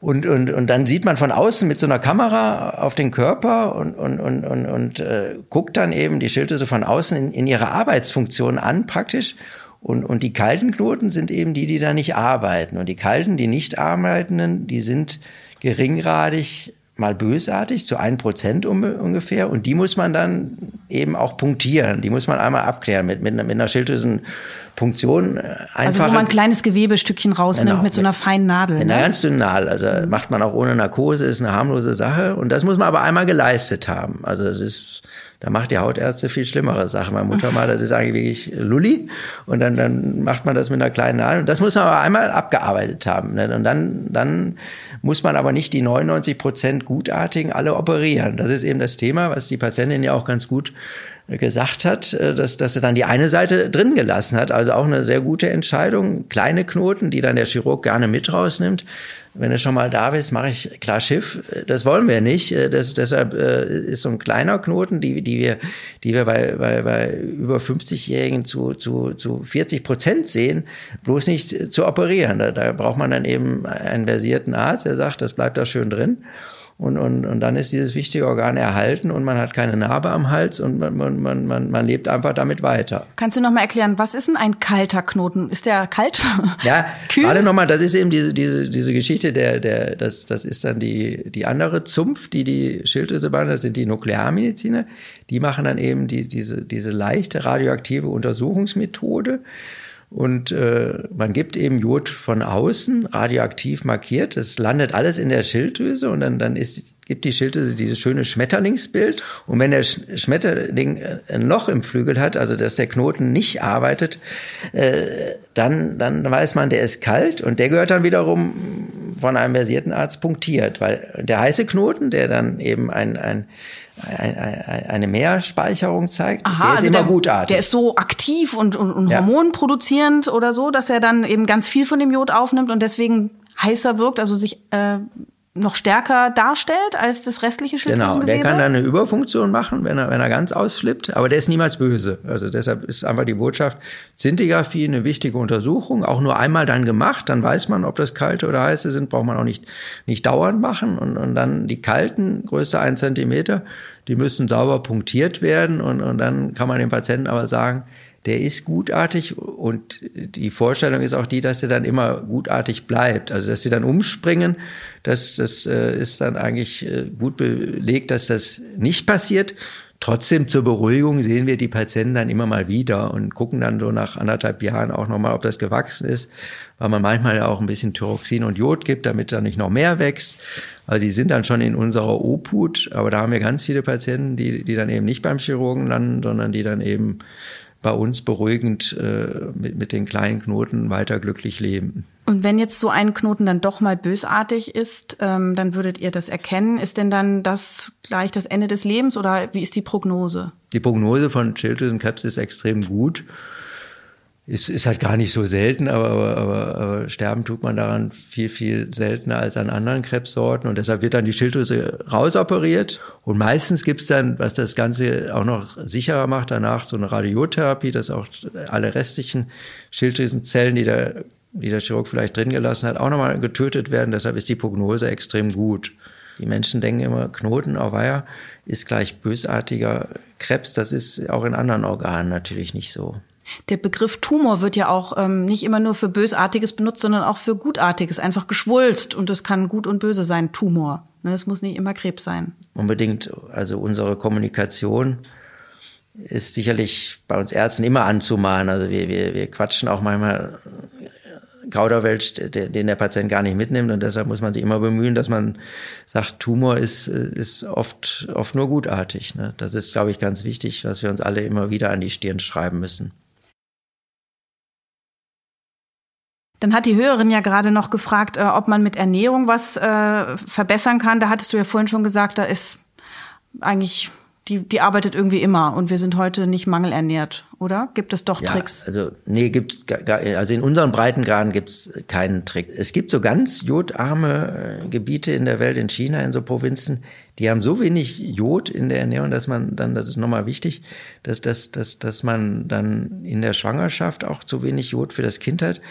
Und, und, und dann sieht man von außen mit so einer Kamera auf den Körper und, und, und, und, und äh, guckt dann eben die Schilddrüse von außen in, in ihre Arbeitsfunktion an praktisch. Und, und die kalten Knoten sind eben die, die da nicht arbeiten. Und die kalten, die nicht arbeitenden, die sind geringgradig mal bösartig, zu ein Prozent ungefähr. Und die muss man dann eben auch punktieren. Die muss man einmal abklären mit, mit, mit einer Schilddrüsenpunktion. Einfach also wo man ein kleines Gewebestückchen rausnimmt genau, mit so einer feinen Nadel. Mit ne? einer ganz dünnen Nadel. Also mhm. macht man auch ohne Narkose, ist eine harmlose Sache. Und das muss man aber einmal geleistet haben. Also das ist da macht die Hautärzte viel schlimmere Sachen. Meine Mutter mal, das ist eigentlich wirklich Lulli. Und dann, dann macht man das mit einer kleinen Nadel. Und das muss man aber einmal abgearbeitet haben. Ne? Und dann, dann muss man aber nicht die 99 Prozent Gutartigen alle operieren. Das ist eben das Thema, was die Patientin ja auch ganz gut gesagt hat, äh, dass, dass er dann die eine Seite drin gelassen hat. Also auch eine sehr gute Entscheidung. Kleine Knoten, die dann der Chirurg gerne mit rausnimmt wenn du schon mal da bist, mache ich klar Schiff. Das wollen wir nicht. Das, deshalb äh, ist so ein kleiner Knoten, die, die wir, die wir bei, bei, bei über 50-Jährigen zu, zu, zu 40 Prozent sehen, bloß nicht zu operieren. Da, da braucht man dann eben einen versierten Arzt, der sagt, das bleibt da schön drin. Und, und, und dann ist dieses wichtige Organ erhalten und man hat keine Narbe am Hals und man, man, man, man lebt einfach damit weiter. Kannst du noch mal erklären, was ist denn ein kalter Knoten? Ist der kalt? (laughs) Ja, (laughs) Kühl? warte noch mal, das ist eben diese, diese, diese Geschichte, der, der, das, das ist dann die, die andere Zumpf, die die Schilddrüse behandelt, das sind die Nuklearmediziner. Die machen dann eben die, diese, diese leichte radioaktive Untersuchungsmethode. Und äh, man gibt eben Jod von außen, radioaktiv markiert. Das landet alles in der Schilddrüse und dann, dann ist, gibt die Schilddrüse dieses schöne Schmetterlingsbild. Und wenn der Schmetterling äh, ein Loch im Flügel hat, also dass der Knoten nicht arbeitet, äh, dann, dann weiß man, der ist kalt und der gehört dann wiederum von einem versierten Arzt punktiert, weil der heiße Knoten, der dann eben ein, ein eine Mehrspeicherung zeigt, Aha, der ist also immer der, gutartig. Der ist so aktiv und, und, und ja. hormonproduzierend oder so, dass er dann eben ganz viel von dem Jod aufnimmt und deswegen heißer wirkt, also sich äh, noch stärker darstellt als das restliche Schilddrüsengewebe? Genau, der kann dann eine Überfunktion machen, wenn er, wenn er ganz ausflippt, aber der ist niemals böse. Also deshalb ist einfach die Botschaft, Zintigraphie eine wichtige Untersuchung, auch nur einmal dann gemacht, dann weiß man, ob das kalte oder heiße sind, braucht man auch nicht, nicht dauernd machen und, und dann die kalten, größte ein Zentimeter, die müssen sauber punktiert werden und, und dann kann man dem Patienten aber sagen, der ist gutartig und die Vorstellung ist auch die, dass der dann immer gutartig bleibt. Also dass sie dann umspringen, das, das äh, ist dann eigentlich äh, gut belegt, dass das nicht passiert. Trotzdem zur Beruhigung sehen wir die Patienten dann immer mal wieder und gucken dann so nach anderthalb Jahren auch nochmal, ob das gewachsen ist, weil man manchmal auch ein bisschen Thyroxin und Jod gibt, damit da nicht noch mehr wächst. Also die sind dann schon in unserer Obhut, aber da haben wir ganz viele Patienten, die, die dann eben nicht beim Chirurgen landen, sondern die dann eben bei uns beruhigend äh, mit, mit den kleinen Knoten weiter glücklich leben. Und wenn jetzt so ein Knoten dann doch mal bösartig ist, ähm, dann würdet ihr das erkennen. Ist denn dann das gleich das Ende des Lebens oder wie ist die Prognose? Die Prognose von Schilddrüsenkrebs ist extrem gut ist, ist halt gar nicht so selten, aber, aber, aber, aber sterben tut man daran viel, viel seltener als an anderen Krebssorten und deshalb wird dann die Schilddrüse rausoperiert und meistens gibt's dann, was das Ganze auch noch sicherer macht, danach so eine Radiotherapie, dass auch alle restlichen Schilddrüsenzellen, die der, die der Chirurg vielleicht drin gelassen hat, auch nochmal getötet werden. Deshalb ist die Prognose extrem gut. Die Menschen denken immer, Knoten auf Eier ist gleich bösartiger Krebs. Das ist auch in anderen Organen natürlich nicht so. Der Begriff Tumor wird ja auch ähm, nicht immer nur für Bösartiges benutzt, sondern auch für Gutartiges, einfach geschwulst. Und das kann gut und böse sein, Tumor. Ne, es muss nicht immer Krebs sein. Unbedingt. Also unsere Kommunikation ist sicherlich bei uns Ärzten immer anzumahnen. Also wir, wir, wir quatschen auch manchmal Kauderwelsch, den der Patient gar nicht mitnimmt. Und deshalb muss man sich immer bemühen, dass man sagt, Tumor ist, ist oft, oft nur gutartig. Ne? Das ist, glaube ich, ganz wichtig, was wir uns alle immer wieder an die Stirn schreiben müssen. Dann hat die Hörerin ja gerade noch gefragt, äh, ob man mit Ernährung was äh, verbessern kann. Da hattest du ja vorhin schon gesagt, da ist eigentlich die, die arbeitet irgendwie immer und wir sind heute nicht mangelernährt, oder? Gibt es doch ja, Tricks? Also nee, gibt's also in unseren Breitengraden gibt's keinen Trick. Es gibt so ganz jodarme äh, Gebiete in der Welt, in China, in so Provinzen, die haben so wenig Jod in der Ernährung, dass man dann, das ist nochmal wichtig, dass, dass, dass, dass man dann in der Schwangerschaft auch zu wenig Jod für das Kind hat.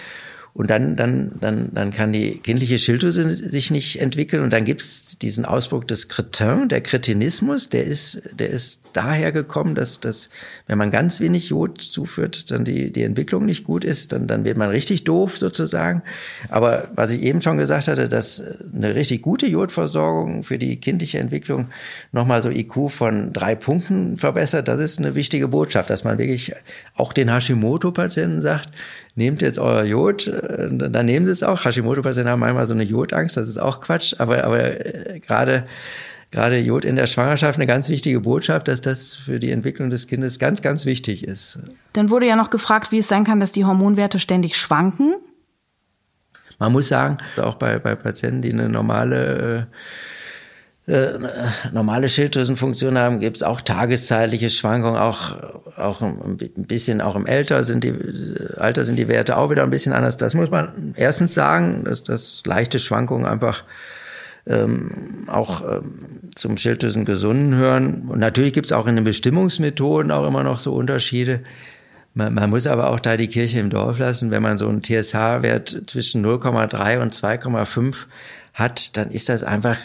Und dann, dann, dann, dann kann die kindliche Schilddrüse sich nicht entwickeln. Und dann gibt's diesen Ausdruck des Cretin, der Kretinismus, der ist, der ist daher gekommen, dass, dass wenn man ganz wenig Jod zuführt, dann die, die Entwicklung nicht gut ist, dann, dann wird man richtig doof sozusagen. Aber was ich eben schon gesagt hatte, dass eine richtig gute Jodversorgung für die kindliche Entwicklung nochmal so IQ von drei Punkten verbessert, das ist eine wichtige Botschaft, dass man wirklich auch den Hashimoto-Patienten sagt, nehmt jetzt euer Jod, äh, dann nehmen sie es auch. Hashimoto-Patienten haben manchmal so eine Jodangst, das ist auch Quatsch, aber, aber äh, gerade gerade Jod in der Schwangerschaft eine ganz wichtige Botschaft, dass das für die Entwicklung des Kindes ganz, ganz wichtig ist. Dann wurde ja noch gefragt, wie es sein kann, dass die Hormonwerte ständig schwanken. Man muss sagen, auch bei, bei Patienten, die eine normale äh, äh, normale Schilddrüsenfunktion haben, gibt es auch tageszeitliche Schwankungen, auch, auch ein bisschen auch im Alter sind die, Alter sind die Werte auch wieder ein bisschen anders. Das muss man erstens sagen, dass, dass leichte Schwankungen einfach ähm, auch ähm, zum Schilddrüsen gesunden hören. Und natürlich gibt es auch in den Bestimmungsmethoden auch immer noch so Unterschiede. Man, man muss aber auch da die Kirche im Dorf lassen. Wenn man so einen TSH-Wert zwischen 0,3 und 2,5 hat, dann ist das einfach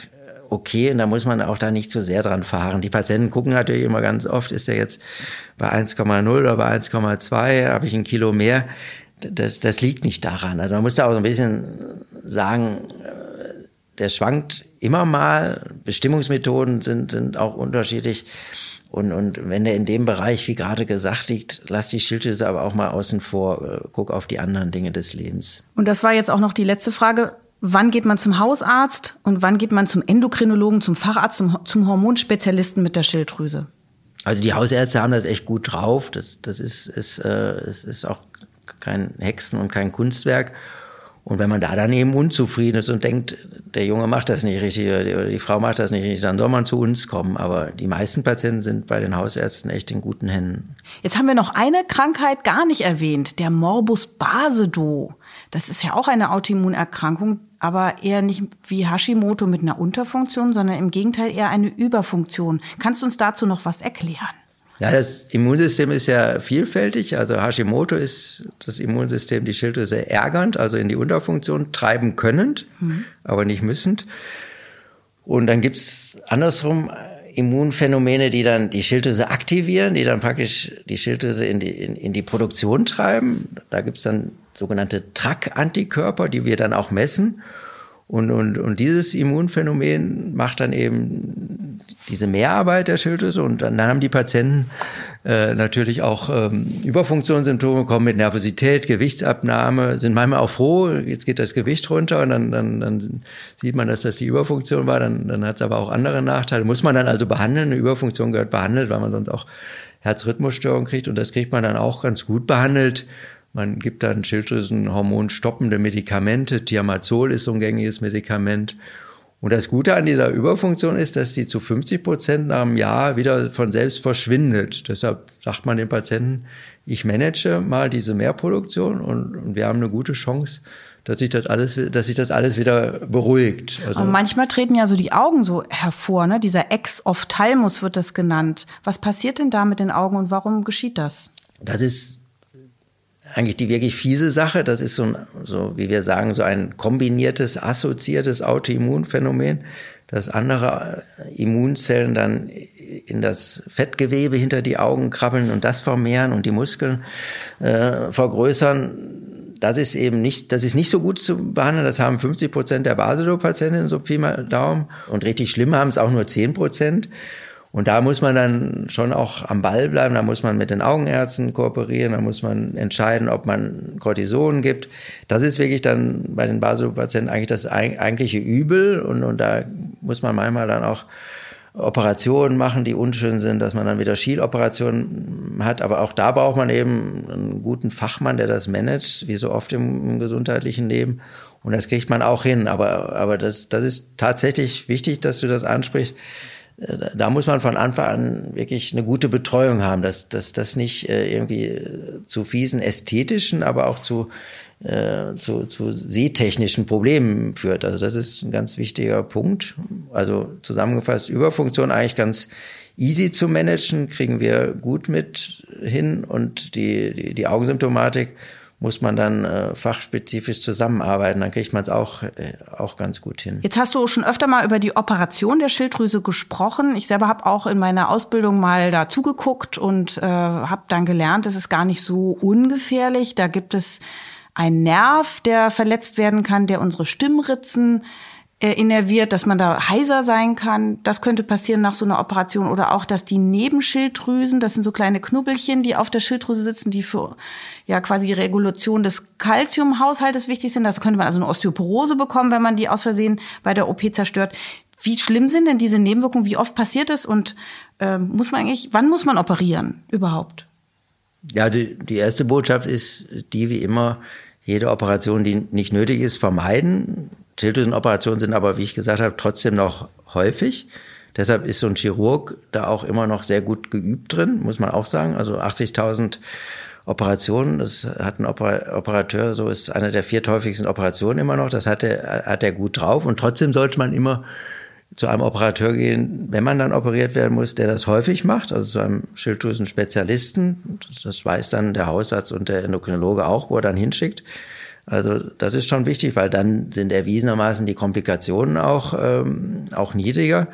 okay und da muss man auch da nicht zu sehr dran fahren. Die Patienten gucken natürlich immer ganz oft, ist der jetzt bei 1,0 oder bei 1,2, habe ich ein Kilo mehr. Das, das liegt nicht daran. Also man muss da auch so ein bisschen sagen, äh, der schwankt immer mal. Bestimmungsmethoden sind, sind auch unterschiedlich. Und, und wenn der in dem Bereich, wie gerade gesagt, liegt, lass die Schilddrüse aber auch mal außen vor, äh, guck auf die anderen Dinge des Lebens. Und das war jetzt auch noch die letzte Frage wann geht man zum Hausarzt und wann geht man zum Endokrinologen, zum Facharzt, zum, zum Hormonspezialisten mit der Schilddrüse? Also die Hausärzte haben das echt gut drauf. Das, das ist, ist, äh, ist, ist auch kein Hexen und kein Kunstwerk. Und wenn man da dann eben unzufrieden ist und denkt, der Junge macht das nicht richtig oder die, oder die Frau macht das nicht richtig, dann soll man zu uns kommen. Aber die meisten Patienten sind bei den Hausärzten echt in guten Händen. Jetzt haben wir noch eine Krankheit gar nicht erwähnt, der Morbus Basedow. Das ist ja auch eine Autoimmunerkrankung, aber eher nicht wie Hashimoto mit einer Unterfunktion, sondern im Gegenteil eher eine Überfunktion. Kannst du uns dazu noch was erklären? Ja, das Immunsystem ist ja vielfältig. Also Hashimoto ist das Immunsystem die Schilddrüse ärgernd, also in die Unterfunktion treiben könnend, mhm. aber nicht müssend. Und dann gibt's andersrum Immunphänomene, die dann die Schilddrüse aktivieren, die dann praktisch die Schilddrüse in die, in, in die Produktion treiben. Da gibt's dann sogenannte TRAC-Antikörper, die wir dann auch messen. Und, und, und dieses Immunphänomen macht dann eben diese Mehrarbeit der Schilddrüse und dann haben die Patienten äh, natürlich auch ähm, Überfunktionssymptome, kommen mit Nervosität, Gewichtsabnahme, sind manchmal auch froh, jetzt geht das Gewicht runter und dann, dann, dann sieht man, dass das die Überfunktion war, dann, dann hat es aber auch andere Nachteile. Muss man dann also behandeln, eine Überfunktion gehört behandelt, weil man sonst auch Herzrhythmusstörungen kriegt und das kriegt man dann auch ganz gut behandelt man gibt dann Schilddrüsenhormon stoppende Medikamente. Thiamazol ist so ein gängiges Medikament. Und das Gute an dieser Überfunktion ist, dass sie zu 50 Prozent nach einem Jahr wieder von selbst verschwindet. Deshalb sagt man den Patienten, ich manage mal diese Mehrproduktion und, und wir haben eine gute Chance, dass sich das alles, dass sich das alles wieder beruhigt. Also und manchmal treten ja so die Augen so hervor, ne? Dieser Ex-Ophthalmus wird das genannt. Was passiert denn da mit den Augen und warum geschieht das? Das ist eigentlich die wirklich fiese Sache. Das ist so, ein, so, wie wir sagen, so ein kombiniertes, assoziiertes Autoimmunphänomen, dass andere Immunzellen dann in das Fettgewebe hinter die Augen krabbeln und das vermehren und die Muskeln äh, vergrößern. Das ist eben nicht, das ist nicht so gut zu behandeln. Das haben 50 Prozent der Basedow-Patientinnen so Pi mal Daumen. Und richtig schlimm haben es auch nur 10 Prozent. Und da muss man dann schon auch am Ball bleiben, da muss man mit den Augenärzten kooperieren, da muss man entscheiden, ob man Cortison gibt. Das ist wirklich dann bei den Baselpatienten eigentlich das eigentliche Übel und, und da muss man manchmal dann auch Operationen machen, die unschön sind, dass man dann wieder Schieloperationen hat. Aber auch da braucht man eben einen guten Fachmann, der das managt, wie so oft im, im gesundheitlichen Leben. Und das kriegt man auch hin. Aber, aber das, das ist tatsächlich wichtig, dass du das ansprichst da muss man von Anfang an wirklich eine gute Betreuung haben, dass, dass das nicht äh, irgendwie zu fiesen ästhetischen, aber auch zu, äh, zu, zu sehtechnischen Problemen führt. Also das ist ein ganz wichtiger Punkt. Also zusammengefasst, Überfunktion eigentlich ganz easy zu managen, kriegen wir gut mit hin und die, die, die Augensymptomatik muss man dann äh, fachspezifisch zusammenarbeiten. Dann kriegt man es auch, äh, auch ganz gut hin. Jetzt hast du schon öfter mal über die Operation der Schilddrüse gesprochen. Ich selber habe auch in meiner Ausbildung mal da zugeguckt und äh, habe dann gelernt, es ist gar nicht so ungefährlich. Da gibt es einen Nerv, der verletzt werden kann, der unsere Stimmritzen innerviert, dass man da heiser sein kann. Das könnte passieren nach so einer Operation oder auch, dass die Nebenschilddrüsen, das sind so kleine Knubbelchen, die auf der Schilddrüse sitzen, die für ja quasi die Regulation des Kalziumhaushaltes wichtig sind. Das könnte man also eine Osteoporose bekommen, wenn man die aus Versehen bei der OP zerstört. Wie schlimm sind denn diese Nebenwirkungen? Wie oft passiert es? Und äh, muss man eigentlich, wann muss man operieren überhaupt? Ja, die, die erste Botschaft ist die wie immer, jede Operation, die nicht nötig ist, vermeiden Schilddrüsenoperationen sind aber, wie ich gesagt habe, trotzdem noch häufig. Deshalb ist so ein Chirurg da auch immer noch sehr gut geübt drin, muss man auch sagen. Also 80.000 Operationen, das hat ein Operateur, so ist eine der vierthäufigsten Operationen immer noch, das hat er, hat er gut drauf. Und trotzdem sollte man immer zu einem Operateur gehen, wenn man dann operiert werden muss, der das häufig macht, also zu einem Schilddrüsen-Spezialisten. Das weiß dann der Hausarzt und der Endokrinologe auch, wo er dann hinschickt. Also das ist schon wichtig, weil dann sind erwiesenermaßen die Komplikationen auch, ähm, auch niedriger.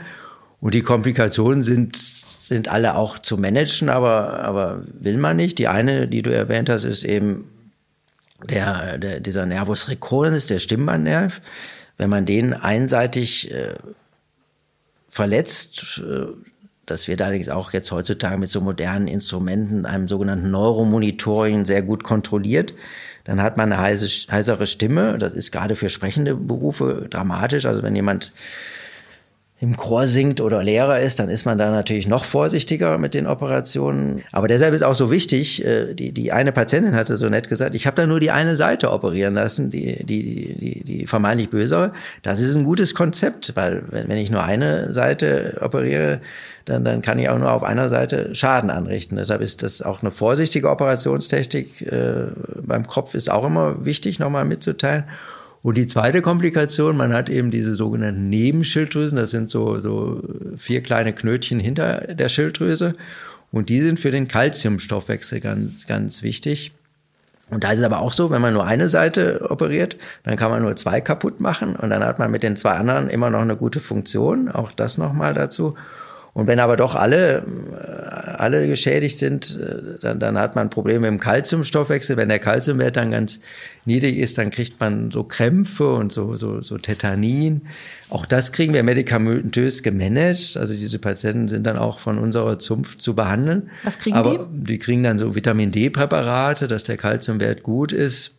Und die Komplikationen sind, sind alle auch zu managen, aber, aber will man nicht. Die eine, die du erwähnt hast, ist eben der, der, dieser Nervus recurrens, der Stimmbandnerv. Wenn man den einseitig äh, verletzt, äh, das wird allerdings auch jetzt heutzutage mit so modernen Instrumenten, einem sogenannten Neuromonitoring, sehr gut kontrolliert dann hat man eine heise, heisere Stimme. Das ist gerade für sprechende Berufe dramatisch. Also wenn jemand im Chor singt oder Lehrer ist, dann ist man da natürlich noch vorsichtiger mit den Operationen. Aber deshalb ist auch so wichtig, äh, die, die eine Patientin hatte so nett gesagt, ich habe da nur die eine Seite operieren lassen, die, die, die, die vermeintlich bösere. Das ist ein gutes Konzept, weil wenn, wenn ich nur eine Seite operiere, dann, dann kann ich auch nur auf einer Seite Schaden anrichten. Deshalb ist das auch eine vorsichtige Operationstechnik äh, beim Kopf ist auch immer wichtig, nochmal mitzuteilen. Und die zweite Komplikation, man hat eben diese sogenannten Nebenschilddrüsen, das sind so, so vier kleine Knötchen hinter der Schilddrüse. Und die sind für den Kalziumstoffwechsel ganz, ganz wichtig. Und da ist es aber auch so, wenn man nur eine Seite operiert, dann kann man nur zwei kaputt machen und dann hat man mit den zwei anderen immer noch eine gute Funktion. Auch das nochmal dazu. Und wenn aber doch alle, alle geschädigt sind, dann, dann hat man Probleme im Kalziumstoffwechsel. Wenn der Kalziumwert dann ganz niedrig ist, dann kriegt man so Krämpfe und so, so, so Tetanin. Auch das kriegen wir medikamentös gemanagt. Also diese Patienten sind dann auch von unserer Zunft zu behandeln. Was kriegen aber die? Die kriegen dann so Vitamin D-Präparate, dass der Kalziumwert gut ist.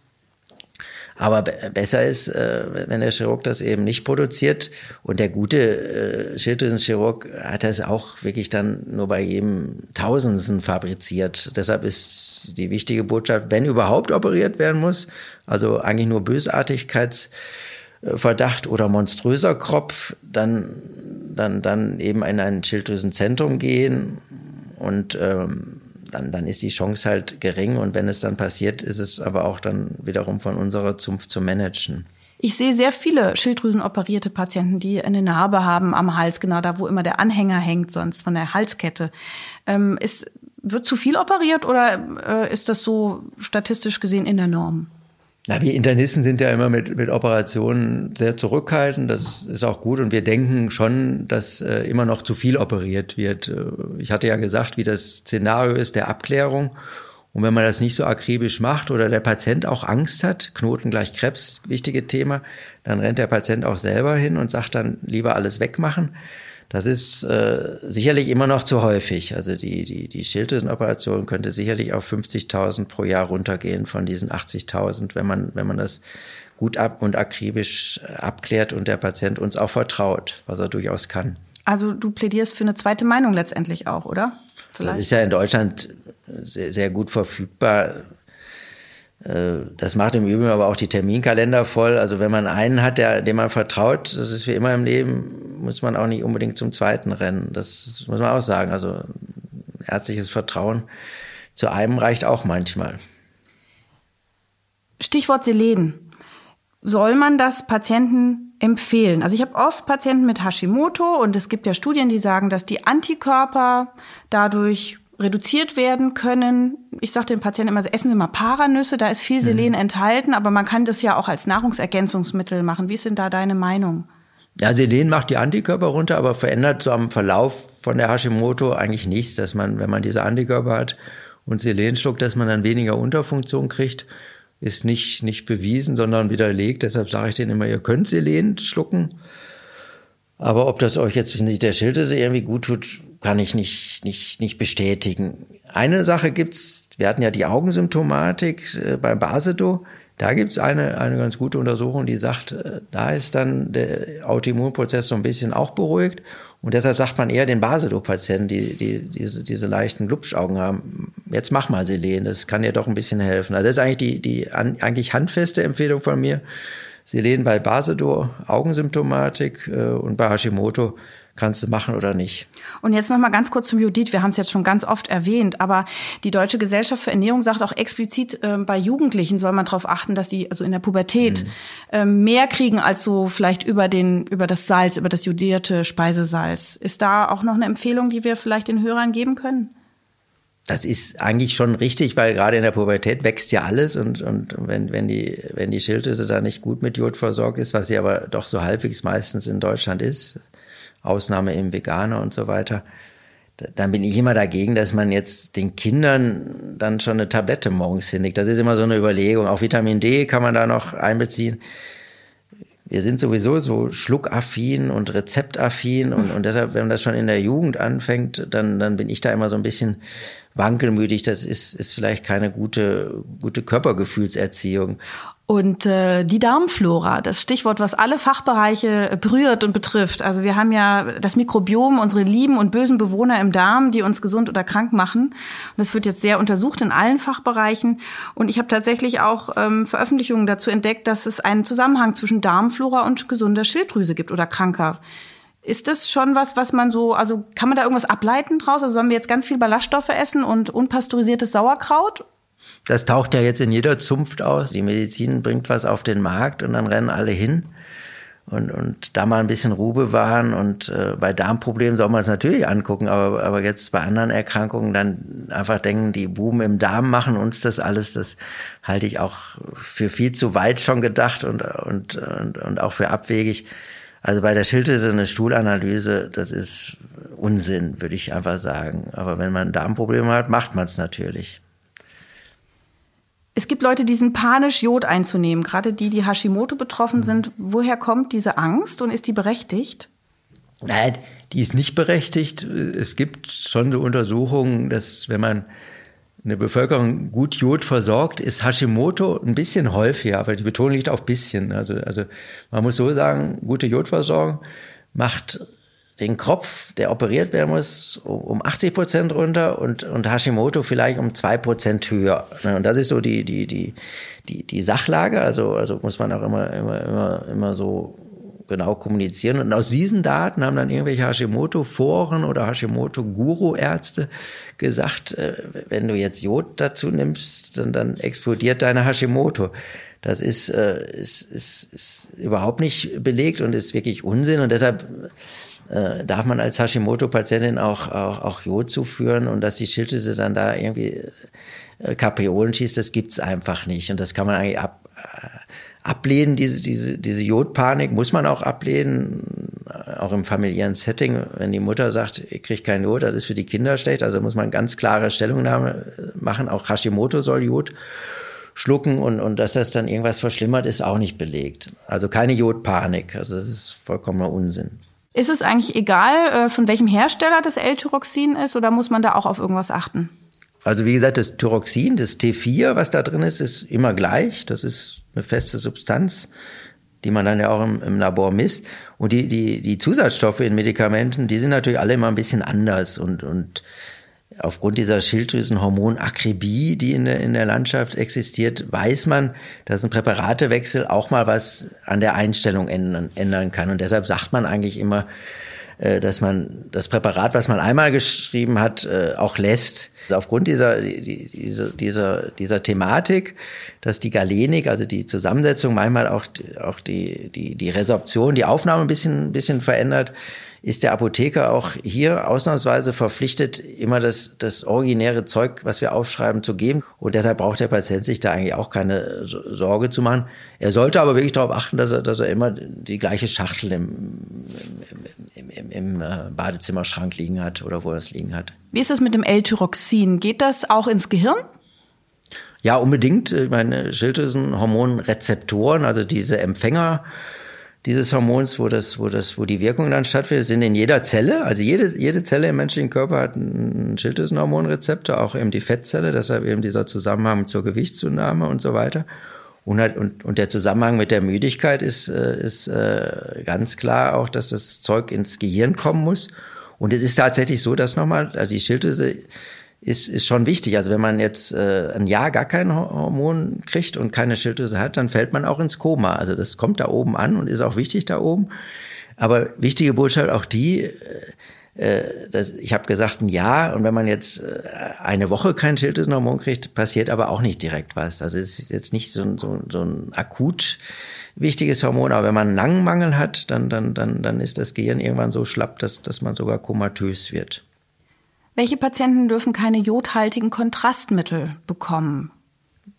Aber besser ist, äh, wenn der Chirurg das eben nicht produziert. Und der gute äh, Schilddrüsenchirurg hat das auch wirklich dann nur bei jedem Tausendsten fabriziert. Deshalb ist die wichtige Botschaft, wenn überhaupt operiert werden muss, also eigentlich nur Bösartigkeitsverdacht oder monströser Kropf, dann, dann, dann eben in ein Schilddrüsenzentrum gehen und ähm, dann, dann ist die Chance halt gering. Und wenn es dann passiert, ist es aber auch dann wiederum von unserer Zunft zu managen. Ich sehe sehr viele Schilddrüsenoperierte Patienten, die eine Narbe haben am Hals, genau da, wo immer der Anhänger hängt, sonst von der Halskette. Ähm, ist, wird zu viel operiert oder äh, ist das so statistisch gesehen in der Norm? Na, wir Internisten sind ja immer mit, mit Operationen sehr zurückhaltend. Das ist auch gut. Und wir denken schon, dass äh, immer noch zu viel operiert wird. Äh, ich hatte ja gesagt, wie das Szenario ist der Abklärung. Und wenn man das nicht so akribisch macht oder der Patient auch Angst hat, Knoten gleich Krebs, wichtige Thema, dann rennt der Patient auch selber hin und sagt dann lieber alles wegmachen. Das ist äh, sicherlich immer noch zu häufig. Also die, die, die Schilddrüsenoperation könnte sicherlich auf 50.000 pro Jahr runtergehen von diesen 80.000, wenn man, wenn man das gut ab und akribisch äh, abklärt und der Patient uns auch vertraut, was er durchaus kann. Also du plädierst für eine zweite Meinung letztendlich auch, oder? Vielleicht. Das ist ja in Deutschland sehr, sehr gut verfügbar. Äh, das macht im Übrigen aber auch die Terminkalender voll. Also wenn man einen hat, der, dem man vertraut, das ist wie immer im Leben, muss man auch nicht unbedingt zum zweiten rennen. Das muss man auch sagen. Also ärztliches Vertrauen zu einem reicht auch manchmal. Stichwort Selen. Soll man das Patienten empfehlen? Also ich habe oft Patienten mit Hashimoto und es gibt ja Studien, die sagen, dass die Antikörper dadurch reduziert werden können. Ich sage den Patienten immer, essen Sie mal Paranüsse, da ist viel Selen mhm. enthalten, aber man kann das ja auch als Nahrungsergänzungsmittel machen. Wie ist denn da deine Meinung? Ja, Selen macht die Antikörper runter, aber verändert so am Verlauf von der Hashimoto eigentlich nichts, dass man, wenn man diese Antikörper hat und Selen schluckt, dass man dann weniger Unterfunktion kriegt, ist nicht, nicht bewiesen, sondern widerlegt. Deshalb sage ich denen immer, ihr könnt Selen schlucken. Aber ob das euch jetzt nicht der Schilddrüse irgendwie gut tut, kann ich nicht, nicht, nicht bestätigen. Eine Sache gibt's, wir hatten ja die Augensymptomatik äh, bei Basedo. Da gibt's eine, eine ganz gute Untersuchung, die sagt, äh, da ist dann der Autoimmunprozess so ein bisschen auch beruhigt. Und deshalb sagt man eher den Basedow-Patienten, die, die diese, diese leichten Glubschaugen haben, jetzt mach mal Selen, das kann dir doch ein bisschen helfen. Also das ist eigentlich die, die an, eigentlich handfeste Empfehlung von mir. Selen bei Basedow, Augensymptomatik äh, und bei Hashimoto kannst du machen oder nicht. Und jetzt noch mal ganz kurz zum Judith. Wir haben es jetzt schon ganz oft erwähnt, aber die Deutsche Gesellschaft für Ernährung sagt auch explizit, äh, bei Jugendlichen soll man darauf achten, dass sie also in der Pubertät mhm. äh, mehr kriegen als so vielleicht über den über das Salz, über das jodierte Speisesalz. Ist da auch noch eine Empfehlung, die wir vielleicht den Hörern geben können? Das ist eigentlich schon richtig, weil gerade in der Pubertät wächst ja alles und, und wenn, wenn, die, wenn die Schilddrüse da nicht gut mit Jod versorgt ist, was sie aber doch so halbwegs meistens in Deutschland ist, Ausnahme im Veganer und so weiter, dann bin ich immer dagegen, dass man jetzt den Kindern dann schon eine Tablette morgens hinlegt. Das ist immer so eine Überlegung. Auch Vitamin D kann man da noch einbeziehen. Wir sind sowieso so schluckaffin und rezeptaffin und, und deshalb, wenn das schon in der Jugend anfängt, dann, dann bin ich da immer so ein bisschen wankelmütig. Das ist, ist vielleicht keine gute, gute Körpergefühlserziehung. Und äh, die Darmflora, das Stichwort, was alle Fachbereiche berührt und betrifft. Also wir haben ja das Mikrobiom, unsere lieben und bösen Bewohner im Darm, die uns gesund oder krank machen. Und das wird jetzt sehr untersucht in allen Fachbereichen. Und ich habe tatsächlich auch ähm, Veröffentlichungen dazu entdeckt, dass es einen Zusammenhang zwischen Darmflora und gesunder Schilddrüse gibt oder kranker. Ist das schon was, was man so, also kann man da irgendwas ableiten draus? Also sollen wir jetzt ganz viel Ballaststoffe essen und unpasteurisiertes Sauerkraut? Das taucht ja jetzt in jeder Zunft aus. Die Medizin bringt was auf den Markt und dann rennen alle hin. Und, und da mal ein bisschen Ruhe bewahren und äh, bei Darmproblemen soll man es natürlich angucken, aber, aber jetzt bei anderen Erkrankungen dann einfach denken, die Buben im Darm machen uns das alles, das halte ich auch für viel zu weit schon gedacht und, und, und, und auch für abwegig. Also bei der Schilddrüse eine Stuhlanalyse, das ist Unsinn, würde ich einfach sagen. Aber wenn man Darmprobleme hat, macht man es natürlich. Es gibt Leute, die sind panisch, Jod einzunehmen, gerade die, die Hashimoto betroffen mhm. sind. Woher kommt diese Angst und ist die berechtigt? Nein, die ist nicht berechtigt. Es gibt schon so Untersuchungen, dass wenn man eine Bevölkerung gut Jod versorgt, ist Hashimoto ein bisschen häufiger, aber die Betonung liegt auf bisschen. Also, also man muss so sagen, gute Jodversorgung macht den Kropf, der operiert werden muss, um 80 Prozent runter und, und Hashimoto vielleicht um zwei Prozent höher. Ne, und das ist so die, die, die, die, die Sachlage. Also, also muss man auch immer, immer, immer, immer so genau kommunizieren. Und aus diesen Daten haben dann irgendwelche Hashimoto-Foren oder Hashimoto-Guru-Ärzte gesagt, äh, wenn du jetzt Jod dazu nimmst, dann, dann explodiert deine Hashimoto. Das ist, äh, ist, ist, ist überhaupt nicht belegt und ist wirklich Unsinn. Und deshalb äh, darf man als Hashimoto-Patientin auch, auch, auch Jod zuführen und dass die Schilddrüse dann da irgendwie äh, Kapriolen schießt, das gibt's einfach nicht. Und das kann man eigentlich ab, äh, ablehnen, diese, diese, diese Jodpanik muss man auch ablehnen, auch im familiären Setting, wenn die Mutter sagt, ich kriege kein Jod, das ist für die Kinder schlecht, also muss man ganz klare Stellungnahme machen, auch Hashimoto soll Jod schlucken und, und dass das dann irgendwas verschlimmert, ist auch nicht belegt. Also keine Jodpanik, also das ist vollkommener Unsinn. Ist es eigentlich egal, äh, von welchem Hersteller das L-Tyroxin ist oder muss man da auch auf irgendwas achten? Also wie gesagt, das Tyroxin, das T4, was da drin ist, ist immer gleich. Das ist eine feste Substanz, die man dann ja auch im, im Labor misst. Und die, die, die Zusatzstoffe in Medikamenten, die sind natürlich alle immer ein bisschen anders und, und aufgrund dieser Schilddrüsenhormonakribie, die in der, in der Landschaft existiert, weiß man, dass ein Präparatewechsel auch mal was an der Einstellung ändern, ändern kann. Und deshalb sagt man eigentlich immer, äh, dass man das Präparat, was man einmal geschrieben hat, äh, auch lässt. Also aufgrund dieser, dieser, dieser, dieser Thematik, dass die Galenik, also die Zusammensetzung manchmal auch, auch die, die, die Resorption, die Aufnahme ein bisschen, ein bisschen verändert, ist der Apotheker auch hier ausnahmsweise verpflichtet, immer das, das originäre Zeug, was wir aufschreiben, zu geben. Und deshalb braucht der Patient sich da eigentlich auch keine Sorge zu machen. Er sollte aber wirklich darauf achten, dass er, dass er immer die gleiche Schachtel im, im, im, im äh, Badezimmerschrank liegen hat oder wo er es liegen hat. Wie ist das mit dem L-Tyroxin? Geht das auch ins Gehirn? Ja, unbedingt. Ich meine, Schilddrüsenhormonrezeptoren, also diese Empfänger, dieses Hormons, wo das, wo das, wo die Wirkung dann stattfindet, sind in jeder Zelle. Also jede, jede Zelle im menschlichen Körper hat einen Schilddrüsenhormonrezeptor, auch eben die Fettzelle, deshalb eben dieser Zusammenhang zur Gewichtszunahme und so weiter. Und, halt, und, und der Zusammenhang mit der Müdigkeit ist, äh, ist äh, ganz klar auch, dass das Zeug ins Gehirn kommen muss. Und es ist tatsächlich so, dass nochmal, also die Schilddrüse ist, ist schon wichtig. Also wenn man jetzt äh, ein Jahr gar kein Hormon kriegt und keine Schilddrüse hat, dann fällt man auch ins Koma. Also das kommt da oben an und ist auch wichtig da oben. Aber wichtige Botschaft auch die, äh, äh das, ich habe gesagt ein Jahr und wenn man jetzt äh, eine Woche kein Schilddrüsenhormon kriegt, passiert aber auch nicht direkt was. Also es ist jetzt nicht so, ein so, so ein akut wichtiges Hormon, aber wenn man einen langen Mangel hat, dann, dann, dann, dann ist das Gehirn irgendwann so schlapp, dass, dass man sogar komatös wird. Welche Patienten dürfen keine jodhaltigen Kontrastmittel bekommen?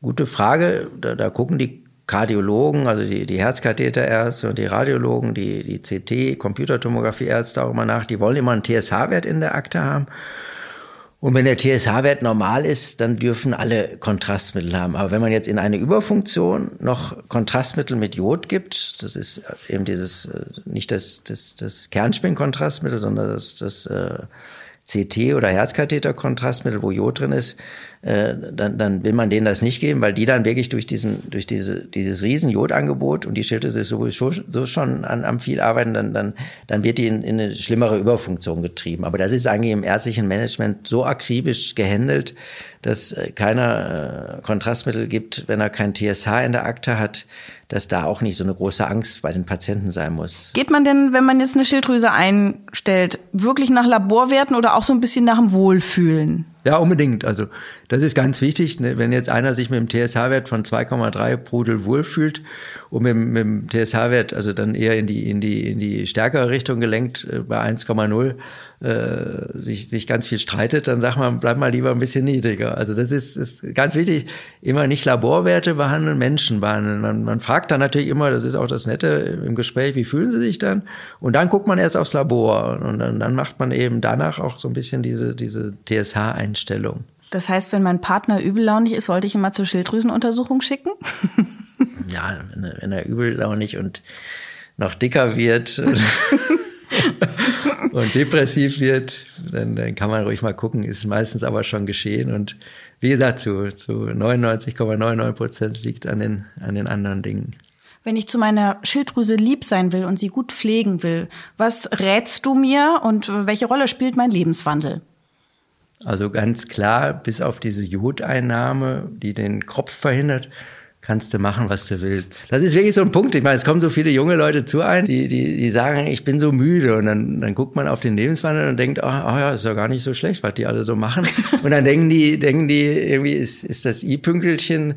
Gute Frage. Da, da gucken die Kardiologen, also die, die Herzkatheterärzte und die Radiologen, die, die CT, Computertomographieärzte auch immer nach. Die wollen immer einen TSH-Wert in der Akte haben. Und wenn der TSH-Wert normal ist, dann dürfen alle Kontrastmittel haben. Aber wenn man jetzt in eine Überfunktion noch Kontrastmittel mit Jod gibt, das ist eben dieses, äh, nicht das, das, das Kernspin-Kontrastmittel, sondern das, das äh, CT oder Herzkatheterkontrastmittel, wo Jod drin ist, äh, dann, dann will man denen das nicht geben, weil die dann wirklich durch diesen, durch diese, dieses riesen Jodangebot und die Schilddrüse ist sowieso so schon an, am viel arbeiten, dann, dann, dann wird die in, in eine schlimmere Überfunktion getrieben. Aber das ist eigentlich im ärztlichen Management so akribisch gehandelt, dass äh, keiner äh, Kontrastmittel gibt, wenn er kein TSH in der Akte hat, dass da auch nicht so eine große Angst bei den Patienten sein muss. Geht man denn, wenn man jetzt eine Schilddrüse einstellt, wirklich nach Laborwerten oder auch so ein bisschen nach dem Wohlfühlen? Ja, unbedingt. Also das ist ganz wichtig. Ne? Wenn jetzt einer sich mit dem TSH-Wert von 2,3 Prudel wohlfühlt und mit, mit dem TSH-Wert also dann eher in die in die in die stärkere Richtung gelenkt äh, bei 1,0 äh, sich sich ganz viel streitet, dann sagt man, bleib mal lieber ein bisschen niedriger. Also das ist, ist ganz wichtig. Immer nicht Laborwerte behandeln, Menschen behandeln. Man, man fragt dann natürlich immer, das ist auch das Nette im Gespräch, wie fühlen Sie sich dann? Und dann guckt man erst aufs Labor und dann, dann macht man eben danach auch so ein bisschen diese diese TSH-Einstellung. Das heißt, wenn mein Partner übellaunig ist, sollte ich ihn mal zur Schilddrüsenuntersuchung schicken? (laughs) ja, wenn er, übellaunig und noch dicker wird (laughs) und depressiv wird, dann, dann kann man ruhig mal gucken, ist meistens aber schon geschehen. Und wie gesagt, zu, zu 99,99 Prozent liegt an den, an den anderen Dingen. Wenn ich zu meiner Schilddrüse lieb sein will und sie gut pflegen will, was rätst du mir und welche Rolle spielt mein Lebenswandel? Also ganz klar, bis auf diese Jodeinnahme, die den Kropf verhindert, kannst du machen, was du willst. Das ist wirklich so ein Punkt. Ich meine, es kommen so viele junge Leute zu ein, die, die, die sagen, ich bin so müde. Und dann, dann guckt man auf den Lebenswandel und denkt, ach oh, ja, ist ja gar nicht so schlecht, was die alle so machen. (laughs) Und dann denken die, denken die, irgendwie ist, ist das I-Pünkelchen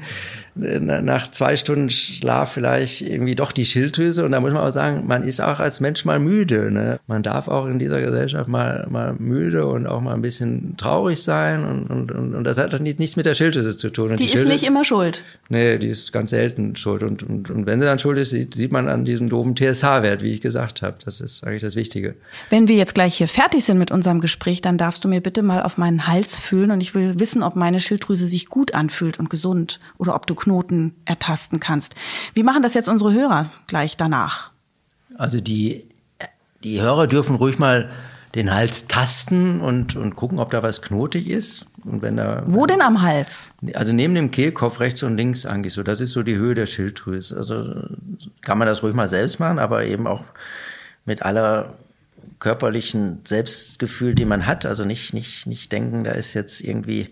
nach zwei Stunden Schlaf vielleicht irgendwie doch die Schilddrüse. Und da muss man auch sagen, man ist auch als Mensch mal müde. Ne? Man darf auch in dieser Gesellschaft mal, mal müde und auch mal ein bisschen traurig sein. Und, und, und, und das hat dann nichts mit der Schilddrüse zu tun. Die, die ist nicht immer schuld. Nee, die ist ganz selten schuld. Und, und, und wenn sie dann schuld ist, sieht, sieht man an diesem doofen TSH-Wert, wie ich gesagt habe. Das ist eigentlich das Wichtige. Wenn wir jetzt gleich hier fertig sind mit unserem Gespräch, dann darfst du mir bitte mal auf meinen Hals fühlen und ich will wissen, ob meine Schilddrüse sich gut anfühlt und gesund oder ob du Knoten ertasten kannst. Wie machen das jetzt unsere Hörer gleich danach? Also die, die Hörer dürfen ruhig mal den Hals tasten und, und gucken, ob da was knotig ist. Und wenn da, Wo denn am Hals? Also neben dem Kehlkopf rechts und links eigentlich so. Das ist so die Höhe der Schilddrüse. Also kann man das ruhig mal selbst machen, aber eben auch mit aller körperlichen Selbstgefühl, die man hat. Also nicht, nicht, nicht denken, da ist jetzt irgendwie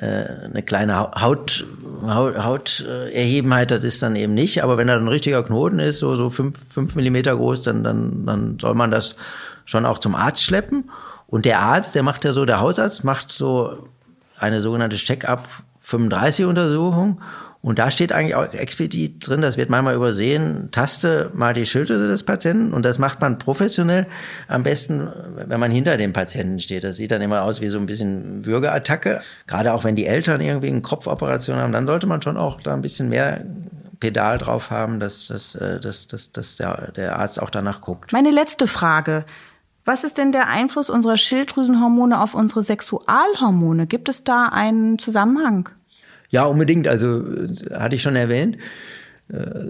eine kleine Haut, Haut, Hauterhebenheit, das ist dann eben nicht. Aber wenn da ein richtiger Knoten ist, so, so fünf, fünf Millimeter groß, dann, dann, dann soll man das schon auch zum Arzt schleppen. Und der Arzt, der macht ja so, der Hausarzt macht so eine sogenannte Check-up 35 Untersuchung und da steht eigentlich auch explizit drin, das wird manchmal übersehen, taste mal die Schilddrüse des Patienten und das macht man professionell am besten, wenn man hinter dem Patienten steht. Das sieht dann immer aus wie so ein bisschen Würgeattacke. Gerade auch wenn die Eltern irgendwie eine Kopfoperation haben, dann sollte man schon auch da ein bisschen mehr Pedal drauf haben, dass, dass, äh, dass, dass, dass der, der Arzt auch danach guckt. Meine letzte Frage. Was ist denn der Einfluss unserer Schilddrüsenhormone auf unsere Sexualhormone? Gibt es da einen Zusammenhang? Ja, unbedingt. Also hatte ich schon erwähnt.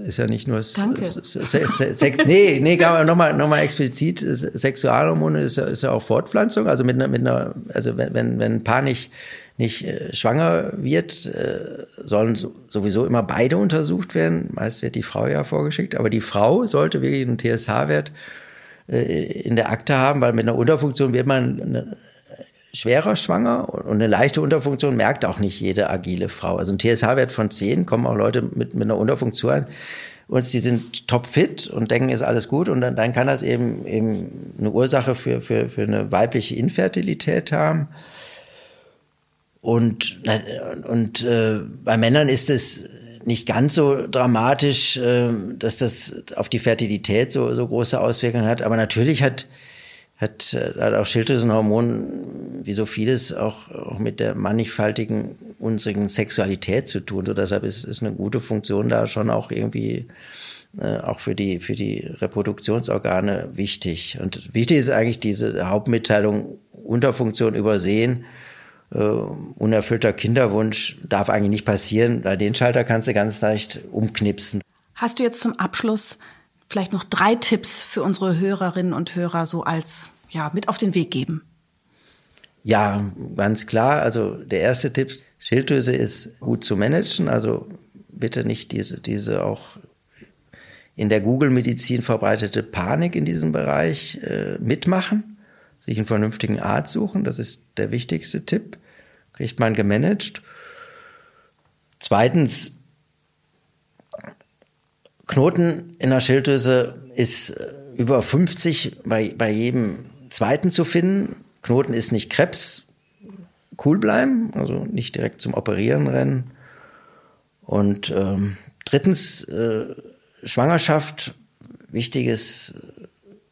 Ist ja nicht nur Danke. Sex, (laughs) nee, nee, nochmal noch mal explizit, Sexualhormone ist ja, ist ja auch Fortpflanzung. Also mit einer, mit einer, also wenn, wenn, wenn ein Paar nicht, nicht äh, schwanger wird, äh, sollen sowieso immer beide untersucht werden. Meist wird die Frau ja vorgeschickt, aber die Frau sollte wirklich einen TSH-Wert äh, in der Akte haben, weil mit einer Unterfunktion wird man schwerer schwanger und eine leichte Unterfunktion merkt auch nicht jede agile Frau. Also ein TSH-Wert von 10 kommen auch Leute mit, mit einer Unterfunktion und die sind topfit und denken, ist alles gut und dann, dann kann das eben, eben eine Ursache für, für, für eine weibliche Infertilität haben. Und, und äh, bei Männern ist es nicht ganz so dramatisch, äh, dass das auf die Fertilität so, so große Auswirkungen hat. Aber natürlich hat hat, äh, hat auch Schilddrüsenhormon, wie so vieles, auch, auch mit der mannigfaltigen unseren Sexualität zu tun. So deshalb ist, ist eine gute Funktion da schon auch irgendwie äh, auch für die, für die Reproduktionsorgane wichtig. Und wichtig ist eigentlich diese Hauptmitteilung Unterfunktion übersehen. Uh, unerfüllter Kinderwunsch darf eigentlich nicht passieren, weil den Schalter kannst du ganz leicht umknipsen. Hast du jetzt zum Abschluss vielleicht noch drei Tipps für unsere Hörerinnen und Hörer so als ja mit auf den Weg geben? Ja, ganz klar. Also der erste Tipp: Schilddrüse ist gut zu managen. Also bitte nicht diese diese auch in der Google-Medizin verbreitete Panik in diesem Bereich äh, mitmachen, sich einen vernünftigen Arzt suchen. Das ist der wichtigste Tipp. Kriegt man gemanagt. Zweitens Knoten in der Schilddrüse ist äh, über 50 bei, bei jedem zweiten zu finden. Knoten ist nicht Krebs. Cool bleiben, also nicht direkt zum Operieren rennen. Und ähm, drittens, äh, Schwangerschaft, wichtiges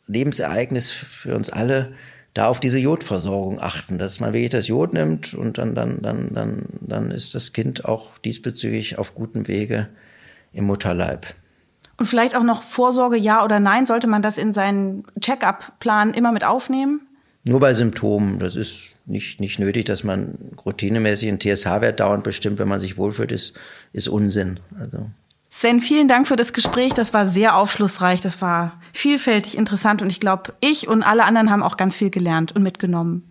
Lebensereignis für uns alle, da auf diese Jodversorgung achten, dass man wirklich das Jod nimmt und dann, dann, dann, dann, dann ist das Kind auch diesbezüglich auf gutem Wege im Mutterleib. Und vielleicht auch noch Vorsorge, ja oder nein, sollte man das in seinen Check-up-Plan immer mit aufnehmen? Nur bei Symptomen. Das ist nicht, nicht nötig, dass man routinemäßig einen TSH-Wert dauernd bestimmt, wenn man sich wohlfühlt, ist, ist Unsinn. Also. Sven, vielen Dank für das Gespräch. Das war sehr aufschlussreich. Das war vielfältig interessant. Und ich glaube, ich und alle anderen haben auch ganz viel gelernt und mitgenommen.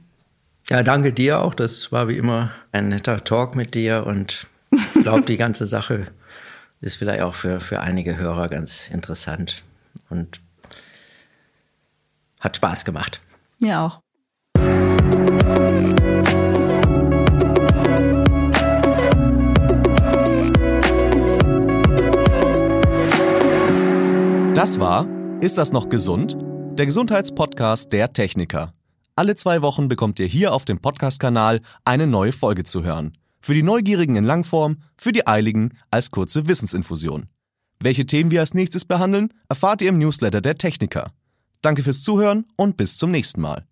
Ja, danke dir auch. Das war wie immer ein netter Talk mit dir und ich glaube, die ganze Sache ist vielleicht auch für, für einige Hörer ganz interessant und hat Spaß gemacht. Mir auch. Das war Ist das noch gesund? Der Gesundheitspodcast der Techniker. Alle zwei Wochen bekommt ihr hier auf dem Podcast-Kanal eine neue Folge zu hören. Für die Neugierigen in Langform, für die Eiligen als kurze Wissensinfusion. Welche Themen wir als nächstes behandeln, erfahrt ihr im Newsletter der Techniker. Danke fürs Zuhören und bis zum nächsten Mal.